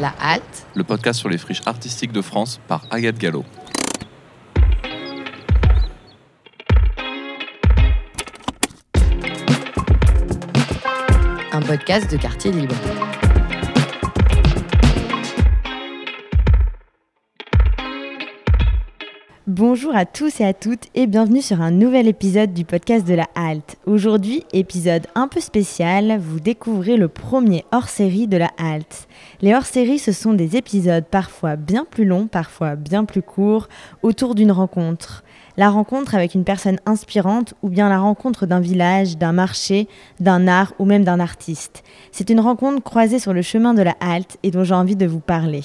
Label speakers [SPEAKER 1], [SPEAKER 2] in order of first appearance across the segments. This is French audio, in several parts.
[SPEAKER 1] La Halte,
[SPEAKER 2] le podcast sur les friches artistiques de France par Agathe Gallo.
[SPEAKER 1] un podcast de quartier libre.
[SPEAKER 3] Bonjour à tous et à toutes et bienvenue sur un nouvel épisode du podcast de la Halte. Aujourd'hui, épisode un peu spécial, vous découvrez le premier hors-série de la Halte. Les hors-séries, ce sont des épisodes parfois bien plus longs, parfois bien plus courts, autour d'une rencontre. La rencontre avec une personne inspirante ou bien la rencontre d'un village, d'un marché, d'un art ou même d'un artiste. C'est une rencontre croisée sur le chemin de la Halte et dont j'ai envie de vous parler.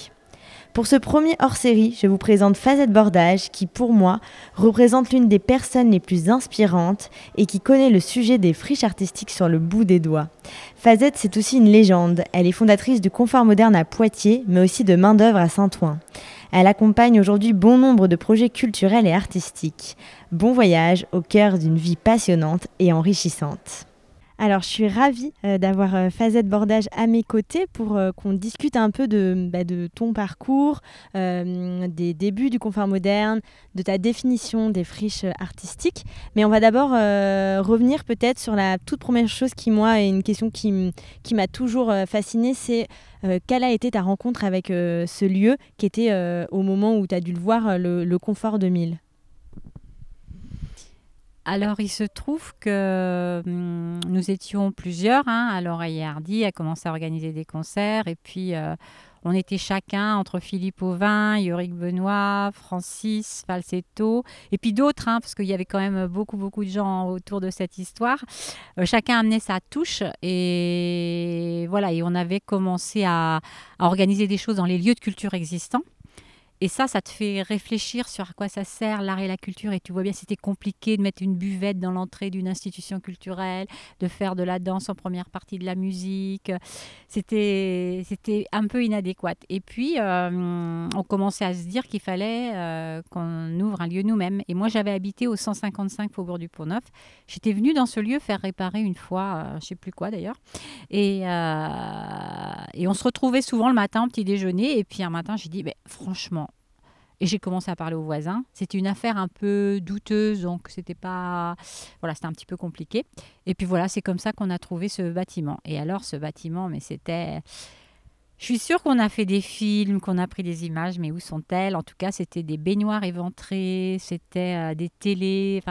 [SPEAKER 3] Pour ce premier hors-série, je vous présente Fazette Bordage qui, pour moi, représente l'une des personnes les plus inspirantes et qui connaît le sujet des friches artistiques sur le bout des doigts. Fazette, c'est aussi une légende. Elle est fondatrice du Confort Moderne à Poitiers, mais aussi de Main-d'œuvre à Saint-Ouen. Elle accompagne aujourd'hui bon nombre de projets culturels et artistiques. Bon voyage au cœur d'une vie passionnante et enrichissante. Alors, je suis ravie euh, d'avoir euh, Fazette Bordage à mes côtés pour euh, qu'on discute un peu de, bah, ton parcours, des débuts du confort moderne, de ta définition des friches artistiques. Mais on va d'abord revenir peut-être sur la toute première chose qui, moi, est une question qui, qui m'a toujours fascinée, c'est quelle a été ta rencontre avec ce lieu qui était au moment où tu as dû le voir, le, le Confort 2000
[SPEAKER 4] alors, il se trouve que hum, nous étions plusieurs. Hein. Alors, Hardy a commencé à organiser des concerts. Et puis, euh, on était chacun entre Philippe Auvin, Yorick Benoît, Francis Falsetto, et puis d'autres, hein, parce qu'il y avait quand même beaucoup, beaucoup de gens autour de cette histoire. Euh, chacun amenait sa touche. Et voilà, et on avait commencé à organiser des choses dans les lieux de culture existants. Et ça, ça te fait réfléchir sur à quoi ça sert l'art et la culture. Et tu vois bien, c'était compliqué de mettre une buvette dans l'entrée d'une institution culturelle, de faire de la danse en première partie de la musique. C'était, un peu inadéquat. Et puis, euh, on commençait à se dire qu'il fallait euh, qu'on ouvre un lieu nous-mêmes. Et moi, j'avais habité au 155 Faubourg du Pont-Neuf. J'étais venue dans ce lieu faire réparer une fois, euh, je ne sais plus quoi d'ailleurs. Et, et on se retrouvait souvent le matin au petit déjeuner. Et puis un matin, j'ai dit, franchement, et j'ai commencé à parler aux voisins. C'était une affaire un peu douteuse, donc c'était pas. Voilà, c'était un petit peu compliqué. Et puis voilà, c'est comme ça qu'on a trouvé ce bâtiment. Et alors, ce bâtiment, mais c'était. Je suis sûre qu'on a fait des films, qu'on a pris des images, mais où sont-elles? En tout cas, c'était des baignoires éventrées, c'était euh, des télés.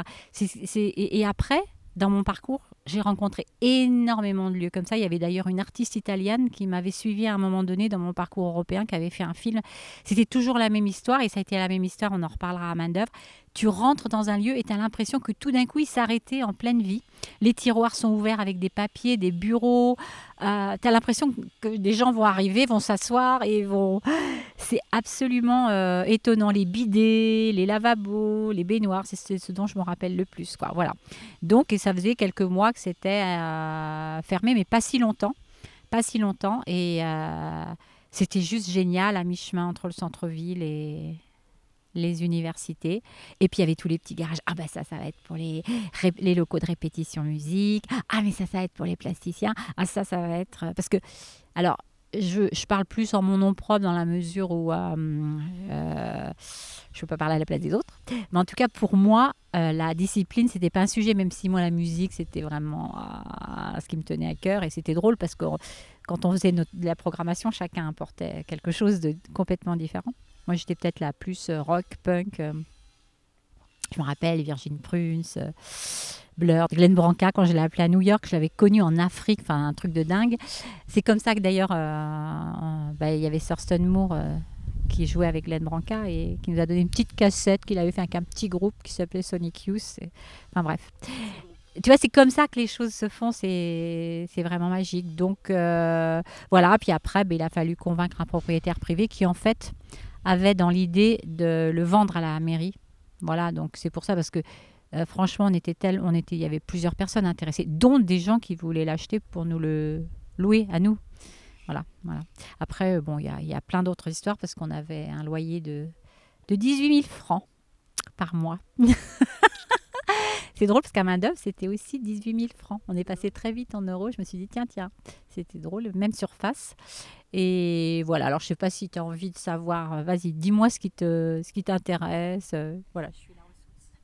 [SPEAKER 4] Et, après, dans mon parcours, j'ai rencontré énormément de lieux comme ça. Il y avait d'ailleurs une artiste italienne qui m'avait suivi à un moment donné dans mon parcours européen, qui avait fait un film. C'était toujours la même histoire et ça a été la même histoire, on en reparlera à main d'œuvre tu rentres dans un lieu et tu as l'impression que tout d'un coup, il s'arrêtait en pleine vie. Les tiroirs sont ouverts avec des papiers, des bureaux. Euh, tu as l'impression que des gens vont arriver, vont s'asseoir et vont... C'est absolument euh, étonnant. Les bidets, les lavabos, les baignoires, c'est ce dont je me rappelle le plus. Voilà. Donc, et ça faisait quelques mois que c'était euh, fermé, mais pas si longtemps. Pas si longtemps. Et c'était juste génial à mi-chemin entre le centre-ville et, les universités. Et puis il y avait tous les petits garages. Ah ben ça, ça va être pour les, locaux de répétition musique. Ah mais ça, ça va être pour les plasticiens. Ah ça, ça va être... Euh, parce que, alors, je, je parle plus en mon nom propre dans la mesure où euh, euh, je ne peux pas parler à la place des autres. Mais en tout cas, pour moi, la discipline, c'était pas un sujet, même si moi, la musique, c'était vraiment ce qui me tenait à cœur. Et c'était drôle parce que quand on faisait de la programmation, chacun apportait quelque chose de complètement différent. Moi, j'étais peut-être la plus euh, rock, punk. Euh, je me rappelle Virgin Prunes, euh, Blur, Glenn Branca, quand je l'ai appelé à New York, je l'avais connu en Afrique, enfin un truc de dingue. C'est comme ça que d'ailleurs, bah, il y avait Thurston Moore qui jouait avec Glenn Branca et qui nous a donné une petite cassette qu'il avait fait avec un petit groupe qui s'appelait Sonic Youth. Enfin bref. Tu vois, c'est comme ça que les choses se font, c'est vraiment magique. Donc voilà, puis après, bah, il a fallu convaincre un propriétaire privé qui en fait avait dans l'idée de le vendre à la mairie. Voilà, donc c'est pour ça parce que euh, franchement, on était tel, on était, il y avait plusieurs personnes intéressées, dont des gens qui voulaient l'acheter pour nous le louer à nous. Voilà, voilà. Après, euh, bon, il y a, plein d'autres histoires parce qu'on avait un loyer de, de 18 000 francs par mois. c'est drôle parce qu'à main d'œuvre, c'était aussi 18 000 francs. On est passé très vite en euros. Je me suis dit, tiens, tiens, c'était drôle, même surface. Et voilà, alors je sais pas si tu as envie de savoir, vas-y, dis-moi ce qui te, ce qui t'intéresse. Euh, voilà, je suis là.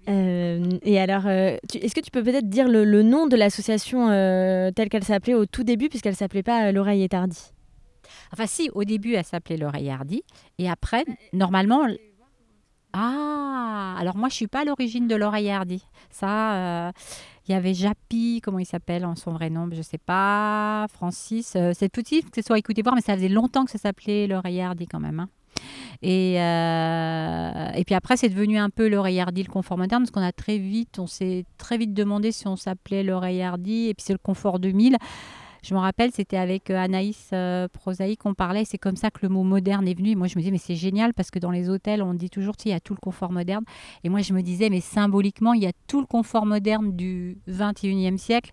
[SPEAKER 3] Euh, et alors, euh, est-ce que tu peux peut-être dire le, le nom de l'association euh, telle qu'elle s'appelait au tout début, puisqu'elle s'appelait pas L'oreille est hardie
[SPEAKER 4] Enfin, si, au début, elle s'appelait l'oreille hardie. Et après, normalement. Ah, alors moi, je suis pas à l'origine de l'oreille hardie. Ça, euh, il y avait Japi, comment il s'appelle en son vrai nom, je sais pas. Francis. euh, c'est petit que ce soit écouté voir, mais ça faisait longtemps que ça s'appelait l'oreille hardie quand même. hein. Et, euh, et puis après, c'est devenu un peu l'oreille hardie, le confort moderne, parce qu'on a très vite, on s'est très vite demandé si on s'appelait l'oreille hardie, et puis c'est le confort 2000. Je me rappelle, c'était avec euh, Anaïs euh, Prosaïque qu'on parlait. C'est comme ça que le mot moderne est venu. Et moi, je me disais, mais c'est génial parce que dans les hôtels, on dit toujours, tu il y a tout le confort moderne. Et moi, je me disais, mais symboliquement, il y a tout le confort moderne du 21e siècle.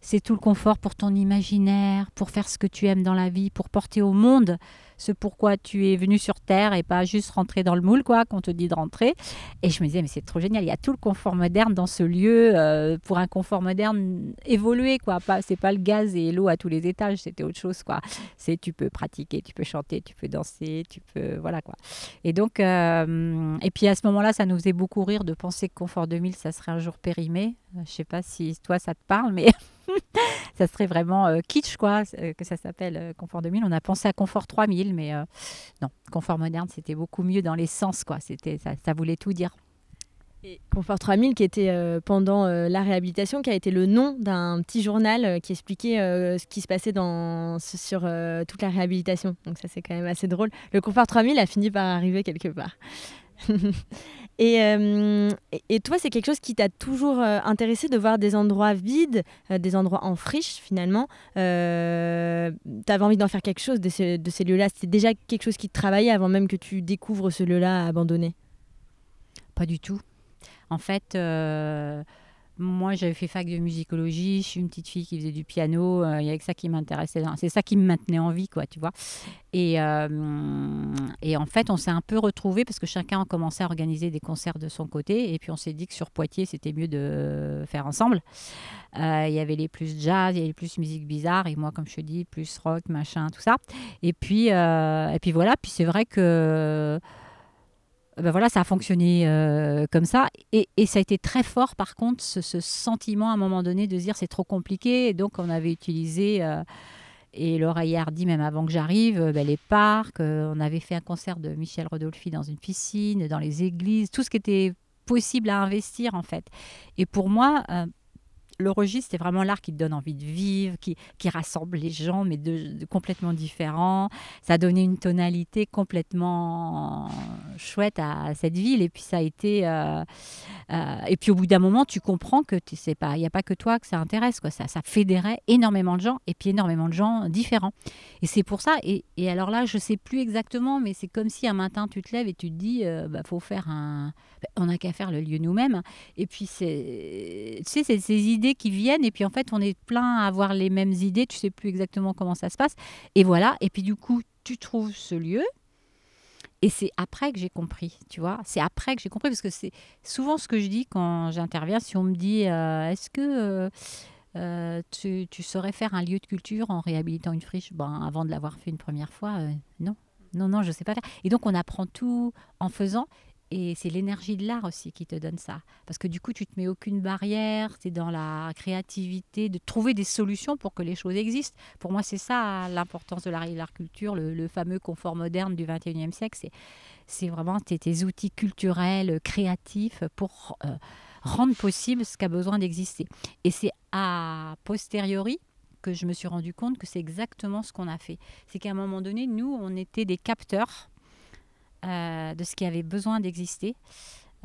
[SPEAKER 4] C'est tout le confort pour ton imaginaire, pour faire ce que tu aimes dans la vie, pour porter au monde ce pourquoi tu es venu sur Terre et pas juste rentrer dans le moule, quoi, qu'on te dit de rentrer. Et je me disais, mais c'est trop génial, il y a tout le confort moderne dans ce lieu, euh, pour un confort moderne évolué, quoi. Pas, c'est pas le gaz et l'eau à tous les étages, c'était autre chose, quoi. C'est tu peux pratiquer, tu peux chanter, tu peux danser, tu peux, voilà, quoi. Et donc, euh, et puis à ce moment-là, ça nous faisait beaucoup rire de penser que Confort 2000, ça serait un jour périmé. Je sais pas si toi, ça te parle, mais ça serait vraiment euh, kitsch, quoi, euh, que ça s'appelle euh, Confort 2000. On a pensé à Confort 3000, mais non, Confort moderne, c'était beaucoup mieux dans les sens, quoi. C'était, ça, voulait tout dire.
[SPEAKER 3] Et Confort 3000, qui était pendant la réhabilitation, qui a été le nom d'un petit journal qui expliquait ce qui se passait dans, sur toute la réhabilitation. Donc ça, c'est quand même assez drôle. Le Confort 3000 a fini par arriver quelque part. et, euh, et- et toi, c'est quelque chose qui t'a toujours euh, intéressé de voir des endroits vides, euh, des endroits en friche finalement. T'avais envie d'en faire quelque chose de, ces- de ces lieux-là. C'était déjà quelque chose qui te travaillait avant même que tu découvres ce lieu-là abandonné?
[SPEAKER 4] Pas du tout. En fait, moi, j'avais fait fac de musicologie. Je suis une petite fille qui faisait du piano. euh, Il y avait que ça qui m'intéressait. C'est ça qui me maintenait en vie, quoi, tu vois. Et, euh, et en fait, on s'est un peu retrouvés parce que chacun a commencé à organiser des concerts de son côté. Et puis, on s'est dit que sur Poitiers, c'était mieux de faire ensemble. Euh, Il y avait les plus jazz, il y avait les plus musique bizarre. Et moi, comme je te dis, plus rock, machin, tout ça. Et puis, et puis voilà. Puis c'est vrai que ben voilà, ça a fonctionné euh, comme ça. Et, et ça a été très fort, par contre, ce, sentiment à un moment donné de se dire c'est trop compliqué. Donc, on avait utilisé, euh, et l'oreille hardy, même avant que j'arrive, euh, ben, les parcs. on avait fait un concert de Michel Rodolphi dans une piscine, dans les églises, tout ce qui était possible à investir, en fait. Et pour moi, le registre, c'est vraiment l'art qui te donne envie de vivre, qui, rassemble les gens, mais de, complètement différents. Ça a donné une tonalité complètement chouette à cette ville. Et puis ça a été. euh, euh, et puis au bout d'un moment, tu comprends que tu pas, il n'y a pas que toi que ça intéresse. Ça, fédérait énormément de gens et puis énormément de gens différents. Et c'est pour ça. Et, alors là, je sais plus exactement, mais c'est comme si un matin tu te lèves et tu te dis, euh, bah, faut faire un. bah, on n'a qu'à faire le lieu nous-mêmes. Et puis tu sais, c'est ces idées qui viennent. Et puis en fait, on est plein à avoir les mêmes idées. Tu sais plus exactement comment ça se passe. Et voilà. Et puis du coup, tu trouves ce lieu. Et c'est après que j'ai compris, tu vois. C'est après que j'ai compris, parce que c'est souvent ce que je dis quand j'interviens. Si on me dit, euh, est-ce que euh, euh, tu, saurais faire un lieu de culture en réhabilitant une friche? Ben, Avant de l'avoir fait une première fois, non. Non, non, je ne sais pas faire. Et donc, on apprend tout en faisant. Et c'est l'énergie de l'art aussi qui te donne ça. Parce que du coup, tu te mets aucune barrière, tu es dans la créativité, de trouver des solutions pour que les choses existent. Pour moi, c'est ça l'importance de l'art et de l'art culture, le, fameux confort moderne du 21e siècle. C'est, vraiment tes, outils culturels, créatifs pour euh, rendre possible ce qui a besoin d'exister. Et c'est à posteriori que je me suis rendu compte que c'est exactement ce qu'on a fait. C'est qu'à un moment donné, nous, on était des capteurs euh, de ce qui avait besoin d'exister.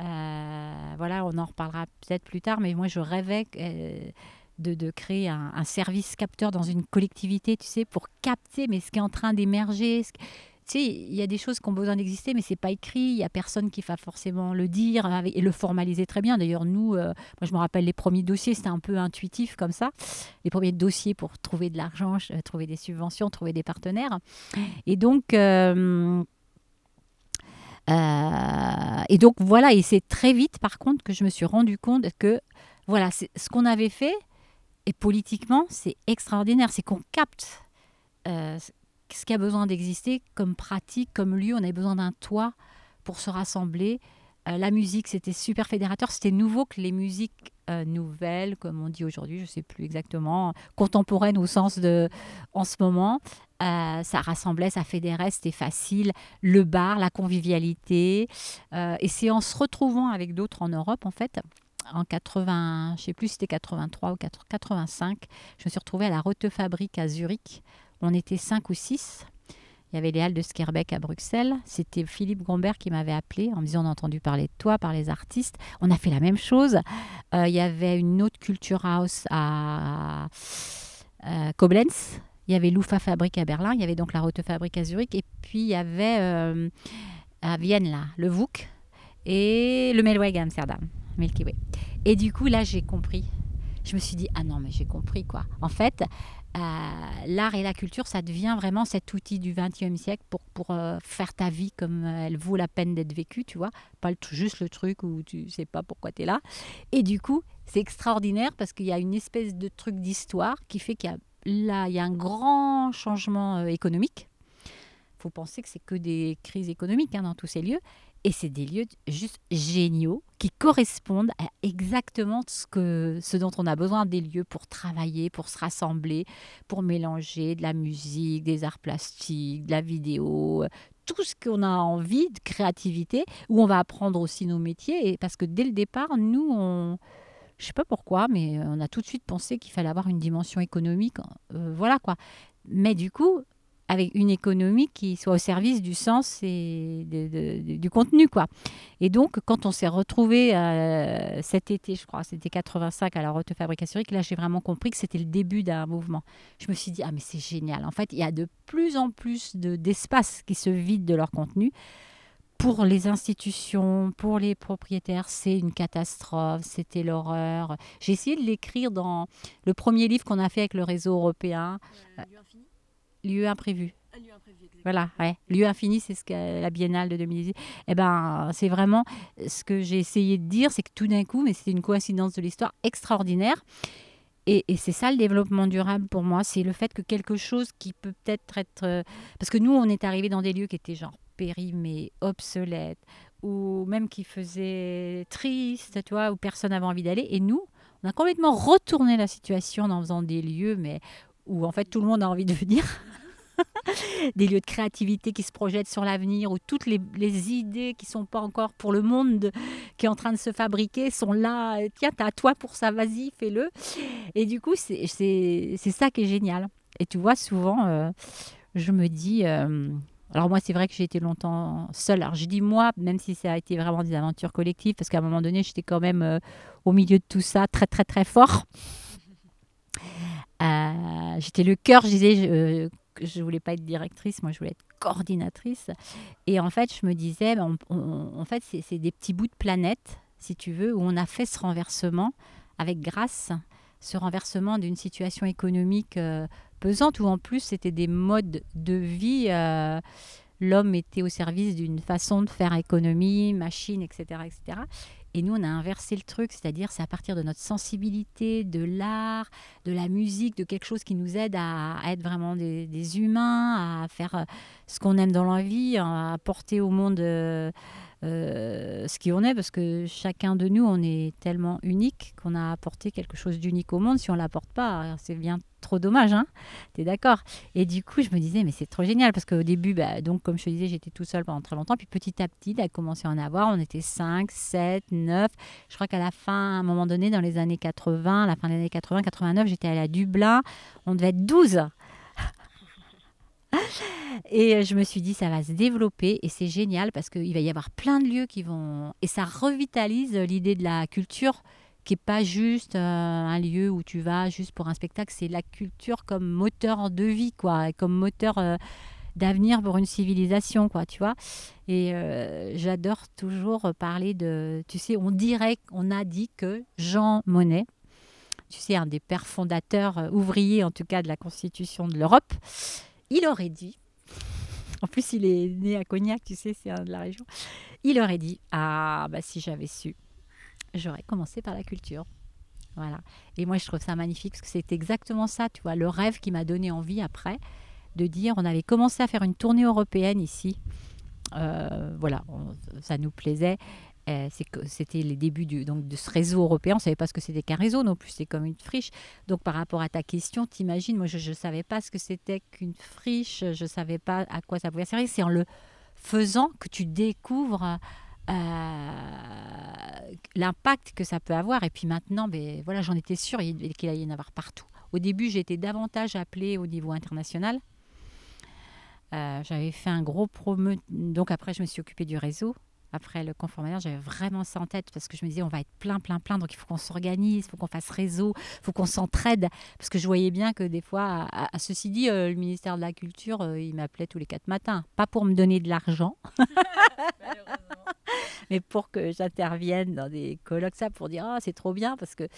[SPEAKER 4] Euh, voilà, on en reparlera peut-être plus tard, mais moi je rêvais euh, de, créer un, service capteur dans une collectivité, tu sais, pour capter mais ce qui est en train d'émerger. Tu sais, il y a des choses qui ont besoin d'exister, mais c'est pas écrit. Il y a personne qui va forcément le dire et le formaliser très bien. D'ailleurs, nous, moi je me rappelle les premiers dossiers, c'était un peu intuitif comme ça. Les premiers dossiers pour trouver de l'argent, trouver des subventions, trouver des partenaires. Et donc, euh, et donc voilà, et c'est très vite par contre que je me suis rendu compte que voilà, ce qu'on avait fait. Et politiquement, c'est extraordinaire. C'est qu'on capte euh, ce qui a besoin d'exister comme pratique, comme lieu. On avait besoin d'un toit pour se rassembler. Euh, la musique, c'était super fédérateur. C'était nouveau que les musiques nouvelles, comme on dit aujourd'hui, je ne sais plus exactement, contemporaines au sens de en ce moment. Euh, ça rassemblait, ça fédérait, c'était facile. Le bar, la convivialité. et c'est en se retrouvant avec d'autres en Europe, en fait, en 80, je sais plus si c'était 83 ou 85, je me suis retrouvée à la Rote Fabrique à Zurich. On était cinq ou six. Il y avait les Halles de Skerbeck à Bruxelles. C'était Philippe Gombert qui m'avait appelé en me disant on a entendu parler de toi, par les artistes. On a fait la même chose. Euh, il y avait une autre Culture House à Koblenz. Il y avait l'UFA Fabrique à Berlin. Il y avait donc la Rote Fabrique à Zurich. Et puis il y avait euh, à Vienne, là, le VOOC et le Melweg à Amsterdam. Milky. Et du coup, là, j'ai compris. Je me suis dit, ah non, mais j'ai compris quoi. En fait, euh, l'art et la culture, ça devient vraiment cet outil du XXe siècle pour, pour euh, faire ta vie comme elle vaut la peine d'être vécue, tu vois. Pas juste le truc où tu sais pas pourquoi tu es là. Et du coup, c'est extraordinaire parce qu'il y a une espèce de truc d'histoire qui fait qu'il y a là, il y a un grand changement économique. Il faut penser que c'est que des crises économiques hein, dans tous ces lieux. Et c'est des lieux juste géniaux qui correspondent à exactement ce, que, ce dont on a besoin des lieux pour travailler, pour se rassembler, pour mélanger de la musique, des arts plastiques, de la vidéo, tout ce qu'on a envie de créativité, où on va apprendre aussi nos métiers. Et parce que dès le départ, nous, on, je sais pas pourquoi, mais on a tout de suite pensé qu'il fallait avoir une dimension économique. Euh, voilà quoi. Mais du coup, avec une économie qui soit au service du sens et du contenu. quoi. Et donc, quand on s'est retrouvé euh, cet été, je crois, c'était 85 à la Rote Fabrication, là, j'ai vraiment compris que c'était le début d'un mouvement. Je me suis dit, ah, mais c'est génial. En fait, il y a de plus en plus d'espaces qui se vident de leur contenu. Pour les institutions, pour les propriétaires, c'est une catastrophe, c'était l'horreur. J'ai essayé de l'écrire dans le premier livre qu'on a fait avec le réseau européen. Euh, lieu imprévu. Voilà, ouais. Lieu infini, c'est ce que la Biennale de 2018. Eh ben, c'est vraiment ce que j'ai essayé de dire, c'est que tout d'un coup, mais c'est une coïncidence de l'histoire extraordinaire. Et, c'est ça le développement durable pour moi, c'est le fait que quelque chose qui peut peut-être être... Euh, parce que nous, on est arrivé dans des lieux qui étaient genre périmés, obsolètes, ou même qui faisaient triste, tu vois, où personne n'avait envie d'aller. Et nous, on a complètement retourné la situation en faisant des lieux, mais où en fait tout le monde a envie de venir. des lieux de créativité qui se projettent sur l'avenir, où toutes les, idées qui sont pas encore pour le monde qui est en train de se fabriquer sont là. Tiens, t'as à toi pour ça, vas-y, fais-le. Et du coup, c'est ça qui est génial. Et tu vois, souvent, euh, je me dis. Euh, alors moi, c'est vrai que j'ai été longtemps seule. Alors je dis moi, même si ça a été vraiment des aventures collectives, parce qu'à un moment donné, j'étais quand même euh, au milieu de tout ça, très très très fort. j'étais le cœur, je disais, je voulais pas être directrice, moi je voulais être coordinatrice. Et en fait, je me disais, ben, en fait, c'est des petits bouts de planète, si tu veux, où on a fait ce renversement avec grâce, ce renversement d'une situation économique euh, pesante, où en plus c'était des modes de vie. Euh, l'homme était au service d'une façon de faire économie, machine, etc., etc. Et nous, on a inversé le truc, c'est-à-dire c'est à partir de notre sensibilité, de l'art, de la musique, de quelque chose qui nous aide à, être vraiment des, humains, à faire euh, ce qu'on aime dans la vie, à apporter au monde euh, ce qui on est, parce que chacun de nous, on est tellement unique qu'on a apporté quelque chose d'unique au monde. Si on l'apporte pas, c'est bien trop dommage, hein. Tu es d'accord? Et du coup, je me disais, mais c'est trop génial, parce qu'au début, bah, donc, comme je te disais, j'étais tout seul pendant très longtemps, puis petit à petit, a commencé à en avoir, on était 5, 7, 9. Je crois qu'à la fin, à un moment donné, dans les années 80, la fin des années 80, 89, j'étais allée à Dublin, on devait être 12 et euh, je me suis dit, ça va se développer et c'est génial parce qu'il va y avoir plein de lieux qui vont... Et ça revitalise l'idée de la culture qui n'est pas juste euh, un lieu où tu vas juste pour un spectacle, c'est la culture comme moteur de vie, quoi, comme moteur euh, d'avenir pour une civilisation, quoi, tu vois. Et j'adore toujours parler de... Tu sais, on dirait, on a dit que Jean Monnet, tu sais, un des pères fondateurs, ouvriers en tout cas de la Constitution de l'Europe, il aurait dit, en plus il est né à Cognac, tu sais, c'est de la région, il aurait dit, ah bah si j'avais su, j'aurais commencé par la culture. Voilà. Et moi, je trouve ça magnifique parce que c'est exactement ça, tu vois, le rêve qui m'a donné envie après de dire, on avait commencé à faire une tournée européenne ici. Euh, voilà, ça nous plaisait. Euh, c'était les débuts donc, de ce réseau européen. On ne savait pas ce que c'était qu'un réseau non plus, c'est comme une friche. Donc par rapport à ta question, t'imagines, moi je ne savais pas ce que c'était qu'une friche, je ne savais pas à quoi ça pouvait servir. C'est en le faisant que tu découvres euh, l'impact que ça peut avoir. Et puis maintenant, ben, voilà, j'en étais sûre qu'il allait y en avoir partout. Au début, j'étais davantage appelée au niveau international. Euh, j'avais fait un gros promo. Donc après, je me suis occupée du réseau après le conformateur, j'avais vraiment ça en tête parce que je me disais, on va être plein, plein, plein, donc il faut qu'on s'organise, il faut qu'on fasse réseau, il faut qu'on s'entraide. Parce que je voyais bien que des fois, à, ceci dit, euh, le ministère de la Culture, euh, il m'appelait tous les quatre matins. Pas pour me donner de l'argent, mais pour que j'intervienne dans des colloques, ça, pour dire, ah, c'est trop bien, parce que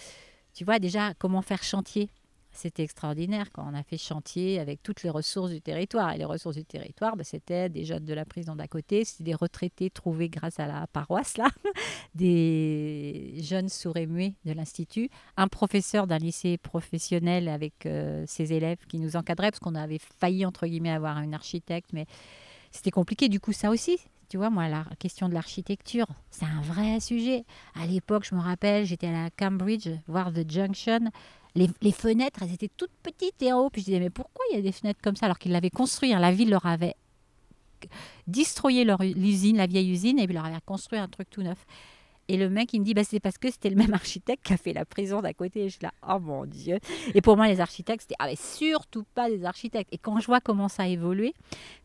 [SPEAKER 4] tu vois déjà comment faire chantier? C'était extraordinaire quand on a fait chantier avec toutes les ressources du territoire. Et les ressources du territoire, bah, c'était des jeunes de la prison d'à côté, c'était des retraités trouvés grâce à la paroisse, là, des jeunes sourds et muets de l'Institut, un professeur d'un lycée professionnel avec euh, ses élèves qui nous encadrait, parce qu'on avait failli, entre guillemets, avoir un architecte, mais c'était compliqué. Du coup, ça aussi, tu vois, moi, la question de l'architecture, c'est un vrai sujet. À l'époque, je me rappelle, j'étais à la Cambridge, voir The Junction les, fenêtres, elles étaient toutes petites et en haut. Puis je disais, mais pourquoi il y a des fenêtres comme ça alors qu'ils l'avaient construit hein? La ville leur avait destroyé leur l'usine, la vieille usine, et puis leur avait construit un truc tout neuf. Et le mec, il me dit, bah, c'est parce que c'était le même architecte qui a fait la prison d'à côté. Et je suis là, oh mon Dieu. Et pour moi, les architectes, c'était ah, surtout pas des architectes. Et quand je vois comment ça a évolué,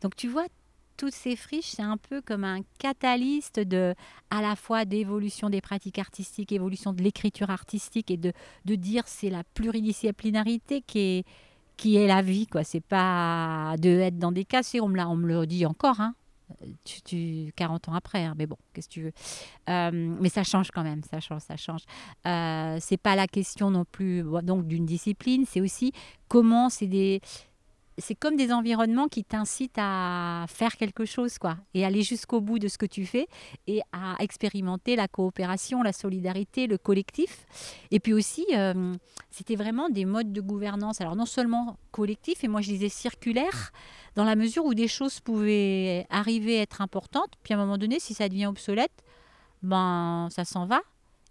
[SPEAKER 4] donc tu vois, toutes ces friches, c'est un peu comme un catalyste de, à la fois d'évolution des pratiques artistiques, évolution de l'écriture artistique et de, de dire c'est la pluridisciplinarité qui est, qui est la vie. quoi. C'est pas de être dans des cas, on me, on me le dit encore, hein. Tu, tu, 40 ans après, hein, mais bon, qu'est-ce que tu veux. Euh, mais ça change quand même, ça change, ça change. Euh, c'est pas la question non plus donc d'une discipline, c'est aussi comment c'est des, c'est comme des environnements qui t'incitent à faire quelque chose, quoi, et aller jusqu'au bout de ce que tu fais et à expérimenter la coopération, la solidarité, le collectif. Et puis aussi, euh, c'était vraiment des modes de gouvernance. Alors non seulement collectif, et moi je disais circulaire, dans la mesure où des choses pouvaient arriver à être importantes, puis à un moment donné, si ça devient obsolète, ben ça s'en va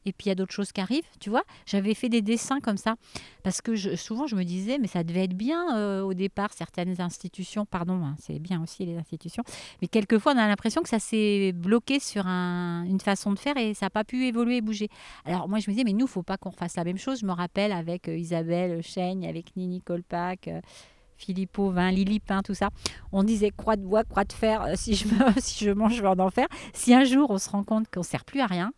[SPEAKER 4] et puis il y a d'autres choses qui arrivent, tu vois. J'avais fait des dessins comme ça, parce que souvent je me disais, mais ça devait être bien euh, au départ, certaines institutions, pardon, hein, c'est bien aussi les institutions, mais quelquefois on a l'impression que ça s'est bloqué sur une façon de faire et ça n'a pas pu évoluer et bouger. Alors moi je me disais, mais nous, faut pas qu'on fasse la même chose. Je me rappelle avec euh, Isabelle Chaigne, avec Nini Colpac. Euh, Philippe Auvin, Lily Pin, tout ça. On disait croix de bois, croix de fer, si je, si je mange, je vais en enfer. Si un jour on se rend compte qu'on ne sert plus à rien,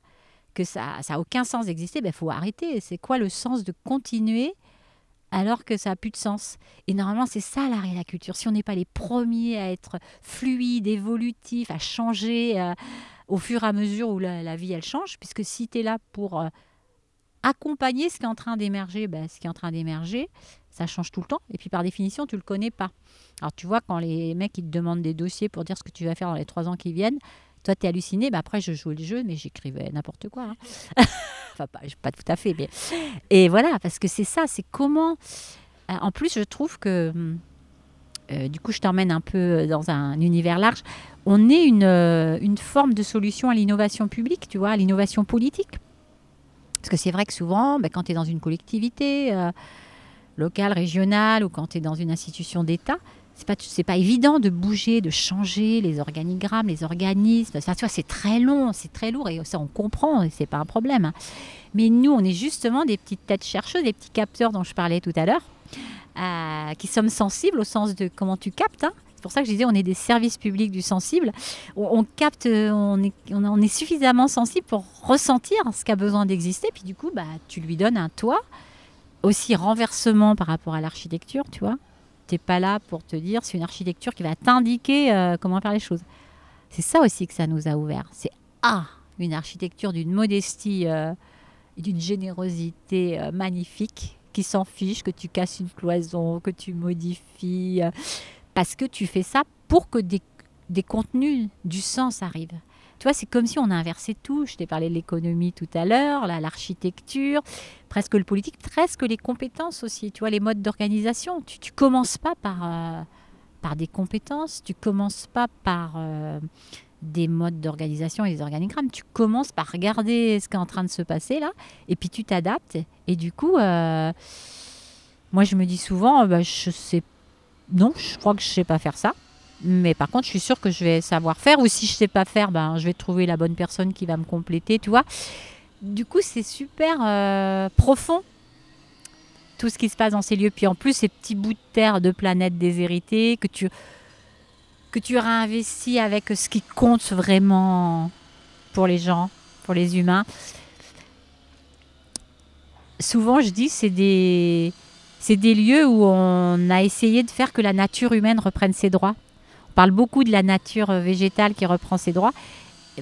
[SPEAKER 4] que ça n'a aucun sens d'exister, il ben, faut arrêter. C'est quoi le sens de continuer alors que ça n'a plus de sens? Et normalement, c'est ça l'arrêt de la culture. Si on n'est pas les premiers à être fluides, évolutifs, à changer euh, au fur et à mesure où la, vie, elle change, puisque si tu es là pour euh, accompagner ce qui est en train d'émerger, ben, ce qui est en train d'émerger, ça change tout le temps. Et puis par définition, tu ne le connais pas. Alors tu vois, quand les mecs ils te demandent des dossiers pour dire ce que tu vas faire dans les trois ans qui viennent, toi, tu es halluciné. Mais après, je jouais le jeu, mais j'écrivais n'importe quoi. Hein. enfin, pas, pas, tout à fait. Mais... Et voilà, parce que c'est ça, c'est comment. Euh, en plus, je trouve que. Euh, du coup, je t'emmène un peu dans un univers large. On est une, euh, une forme de solution à l'innovation publique, tu vois, à l'innovation politique. Parce que c'est vrai que souvent, ben, quand tu es dans une collectivité locale, régionale, ou quand tu es dans une institution d'État, c'est pas c'est pas évident de bouger, de changer les organigrammes, les organismes. Enfin, tu vois, c'est très long, c'est très lourd et ça on comprend, c'est pas un problème. Hein. Mais nous, on est justement des petites têtes chercheuses, des petits capteurs dont je parlais tout à l'heure, euh, qui sommes sensibles au sens de comment tu captes. Hein. C'est pour ça que je disais, on est des services publics du sensible. On, capte, on est, suffisamment sensible pour ressentir ce qui a besoin d'exister. Puis du coup, bah, tu lui donnes un toit. Aussi renversement par rapport à l'architecture, tu vois n'es pas là pour te dire, c'est une architecture qui va t'indiquer euh, comment faire les choses. C'est ça aussi que ça nous a ouvert. C'est ah, une architecture d'une modestie euh, et d'une générosité euh, magnifique qui s'en fiche que tu casses une cloison, que tu modifies, parce que tu fais ça pour que des, des contenus, du sens arrivent. Tu vois, c'est comme si on inversait tout. Je t'ai parlé de l'économie tout à l'heure, l'architecture, presque le politique, presque les compétences aussi. Tu vois, les modes d'organisation. Tu, tu commences pas par, euh, par des compétences, tu commences pas par euh, des modes d'organisation et des organigrammes. Tu commences par regarder ce qui est en train de se passer là, et puis tu t'adaptes. Et du coup, euh, moi je me dis souvent, bah, je sais, non, je crois que je sais pas faire ça. Mais par contre, je suis sûre que je vais savoir faire. Ou si je sais pas faire, ben, je vais trouver la bonne personne qui va me compléter, tu vois. Du coup, c'est super euh, profond tout ce qui se passe dans ces lieux. Puis en plus, ces petits bouts de terre de planètes déshéritées que tu que tu réinvestis avec ce qui compte vraiment pour les gens, pour les humains. Souvent, je dis, c'est des c'est des lieux où on a essayé de faire que la nature humaine reprenne ses droits parle beaucoup de la nature euh, végétale qui reprend ses droits.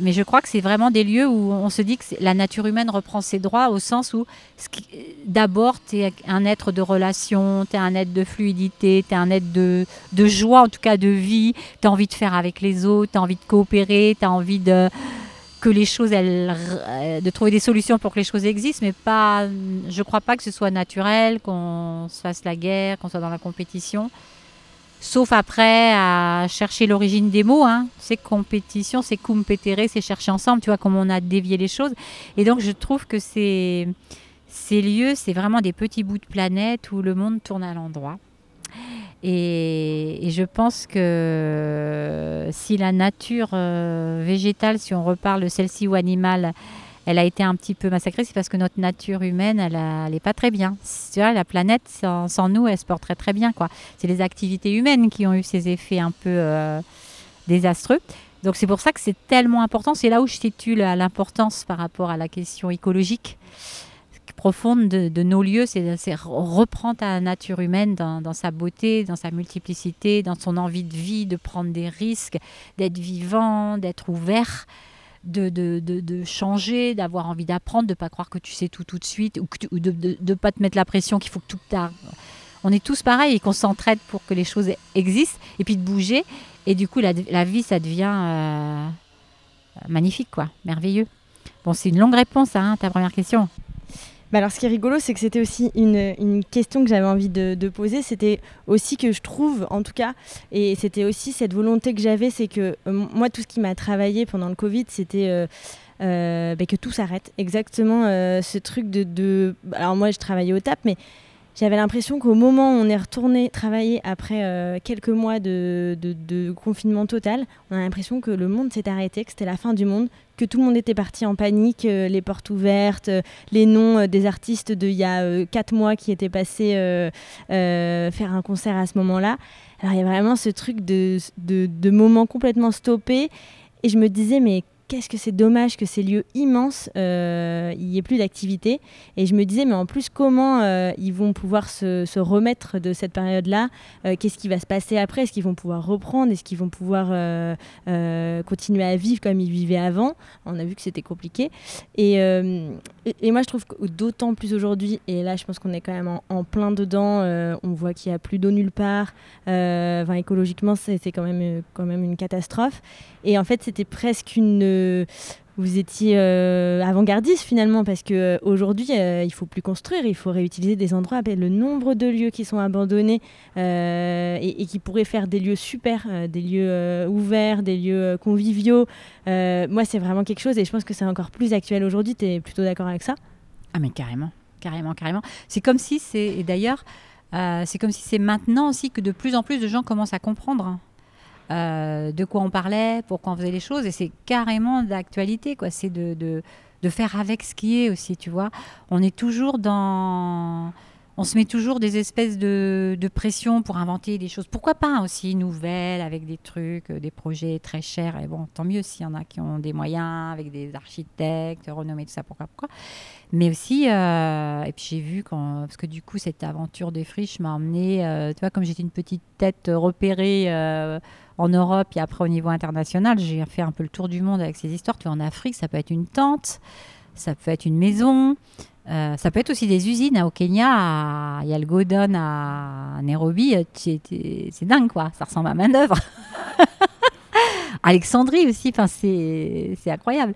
[SPEAKER 4] Mais je crois que c'est vraiment des lieux où on se dit que la nature humaine reprend ses droits au sens où d'abord tu es un être de relation, tu es un être de fluidité, tu es un être de, de, joie, en tout cas de vie, tu as envie de faire avec les autres, tu as envie de coopérer, tu as envie de que les choses, elles, euh, de trouver des solutions pour que les choses existent, mais pas, je crois pas que ce soit naturel, qu'on se fasse la guerre, qu'on soit dans la compétition. Sauf après à chercher l'origine des mots. Hein. C'est compétition, c'est compétérer, c'est chercher ensemble. Tu vois comment on a dévié les choses. Et donc je trouve que ces, ces lieux, c'est vraiment des petits bouts de planète où le monde tourne à l'endroit. Et, je pense que si la nature euh, végétale, si on reparle celle-ci ou animale, elle a été un petit peu massacrée, c'est parce que notre nature humaine, elle n'est pas très bien. Tu vois, la planète, sans, nous, elle se porterait très bien. quoi. C'est les activités humaines qui ont eu ces effets un peu euh, désastreux. Donc c'est pour ça que c'est tellement important. C'est là où je situe l'importance par rapport à la question écologique profonde de, nos lieux, c'est reprendre ta nature humaine dans, sa beauté, dans sa multiplicité, dans son envie de vie, de prendre des risques, d'être vivant, d'être ouvert de, de, changer, d'avoir envie d'apprendre, de ne pas croire que tu sais tout tout de suite, ou, de ne pas te mettre la pression qu'il faut que tout tard. On est tous pareils et qu'on s'entraide pour que les choses existent, et puis de bouger. Et du coup, la, la vie, ça devient euh, magnifique, quoi, merveilleux. Bon, c'est une longue réponse à hein, ta première question.
[SPEAKER 3] Bah alors, ce qui est rigolo, c'est que c'était aussi une, question que j'avais envie de, poser. C'était aussi que je trouve, en tout cas, et c'était aussi cette volonté que j'avais, c'est que euh, moi, tout ce qui m'a travaillé pendant le Covid, c'était euh, euh, bah, que tout s'arrête. Exactement ce truc de, de, Alors, moi, je travaillais au TAP, mais j'avais l'impression qu'au moment où on est retourné travailler après euh, quelques mois de, confinement total, on a l'impression que le monde s'est arrêté, que c'était la fin du monde, que tout le monde était parti en panique, euh, les portes ouvertes, euh, les noms des artistes d'il y a quatre mois qui étaient passés faire un concert à ce moment-là. Alors il y a vraiment ce truc de, de, moments complètement stoppés. Et je me disais, mais qu'est-ce que c'est dommage que ces lieux immenses, euh, il n'y ait plus d'activité. Et je me disais, mais en plus, comment euh, ils vont pouvoir se, remettre de cette période-là? Euh, Qu'est-ce qui va se passer après? Est-ce qu'ils vont pouvoir reprendre? Est-ce qu'ils vont pouvoir continuer à vivre comme ils vivaient avant? On a vu que c'était compliqué. Et, moi, je trouve que d'autant plus aujourd'hui, et là, je pense qu'on est quand même en, plein dedans, on voit qu'il n'y a plus d'eau nulle part. Écologiquement, c'est quand même, quand même une catastrophe. Et en fait, c'était presque une vous étiez euh, avant-gardiste finalement parce que euh, aujourd'hui euh, il faut plus construire, il faut réutiliser des endroits. Le nombre de lieux qui sont abandonnés et, qui pourraient faire des lieux super, des lieux ouverts, des lieux conviviaux. moi c'est vraiment quelque chose et je pense que c'est encore plus actuel aujourd'hui. Tu es plutôt d'accord avec ça?
[SPEAKER 4] Ah mais carrément, carrément, carrément. C'est comme si c'est et d'ailleurs c'est comme si c'est maintenant aussi que de plus en plus de gens commencent à comprendre euh, de quoi on parlait, pourquoi on faisait les choses. Et c'est carrément d'actualité, quoi. C'est de, de, faire avec ce qui est aussi, tu vois. On est toujours dans. On se met toujours des espèces de, de pression pour inventer des choses. Pourquoi pas aussi nouvelles, avec des trucs, euh, des projets très chers. Et bon, tant mieux s'il y en a qui ont des moyens, avec des architectes renommés, tout ça, pourquoi, pourquoi. Mais aussi, euh, et puis j'ai vu, quand, parce que du coup, cette aventure des friches m'a emmené, tu vois, comme j'étais une petite tête repérée en Europe et après au niveau international. J'ai fait un peu le tour du monde avec ces histoires. Tu vois, en Afrique, ça peut être une tente, ça peut être une maison, euh, ça peut être aussi des usines. Au Kenya, il y a le Godon à Nairobi. C'est dingue, quoi. Ça ressemble à main-d'œuvre. Alexandrie aussi, enfin, c'est incroyable.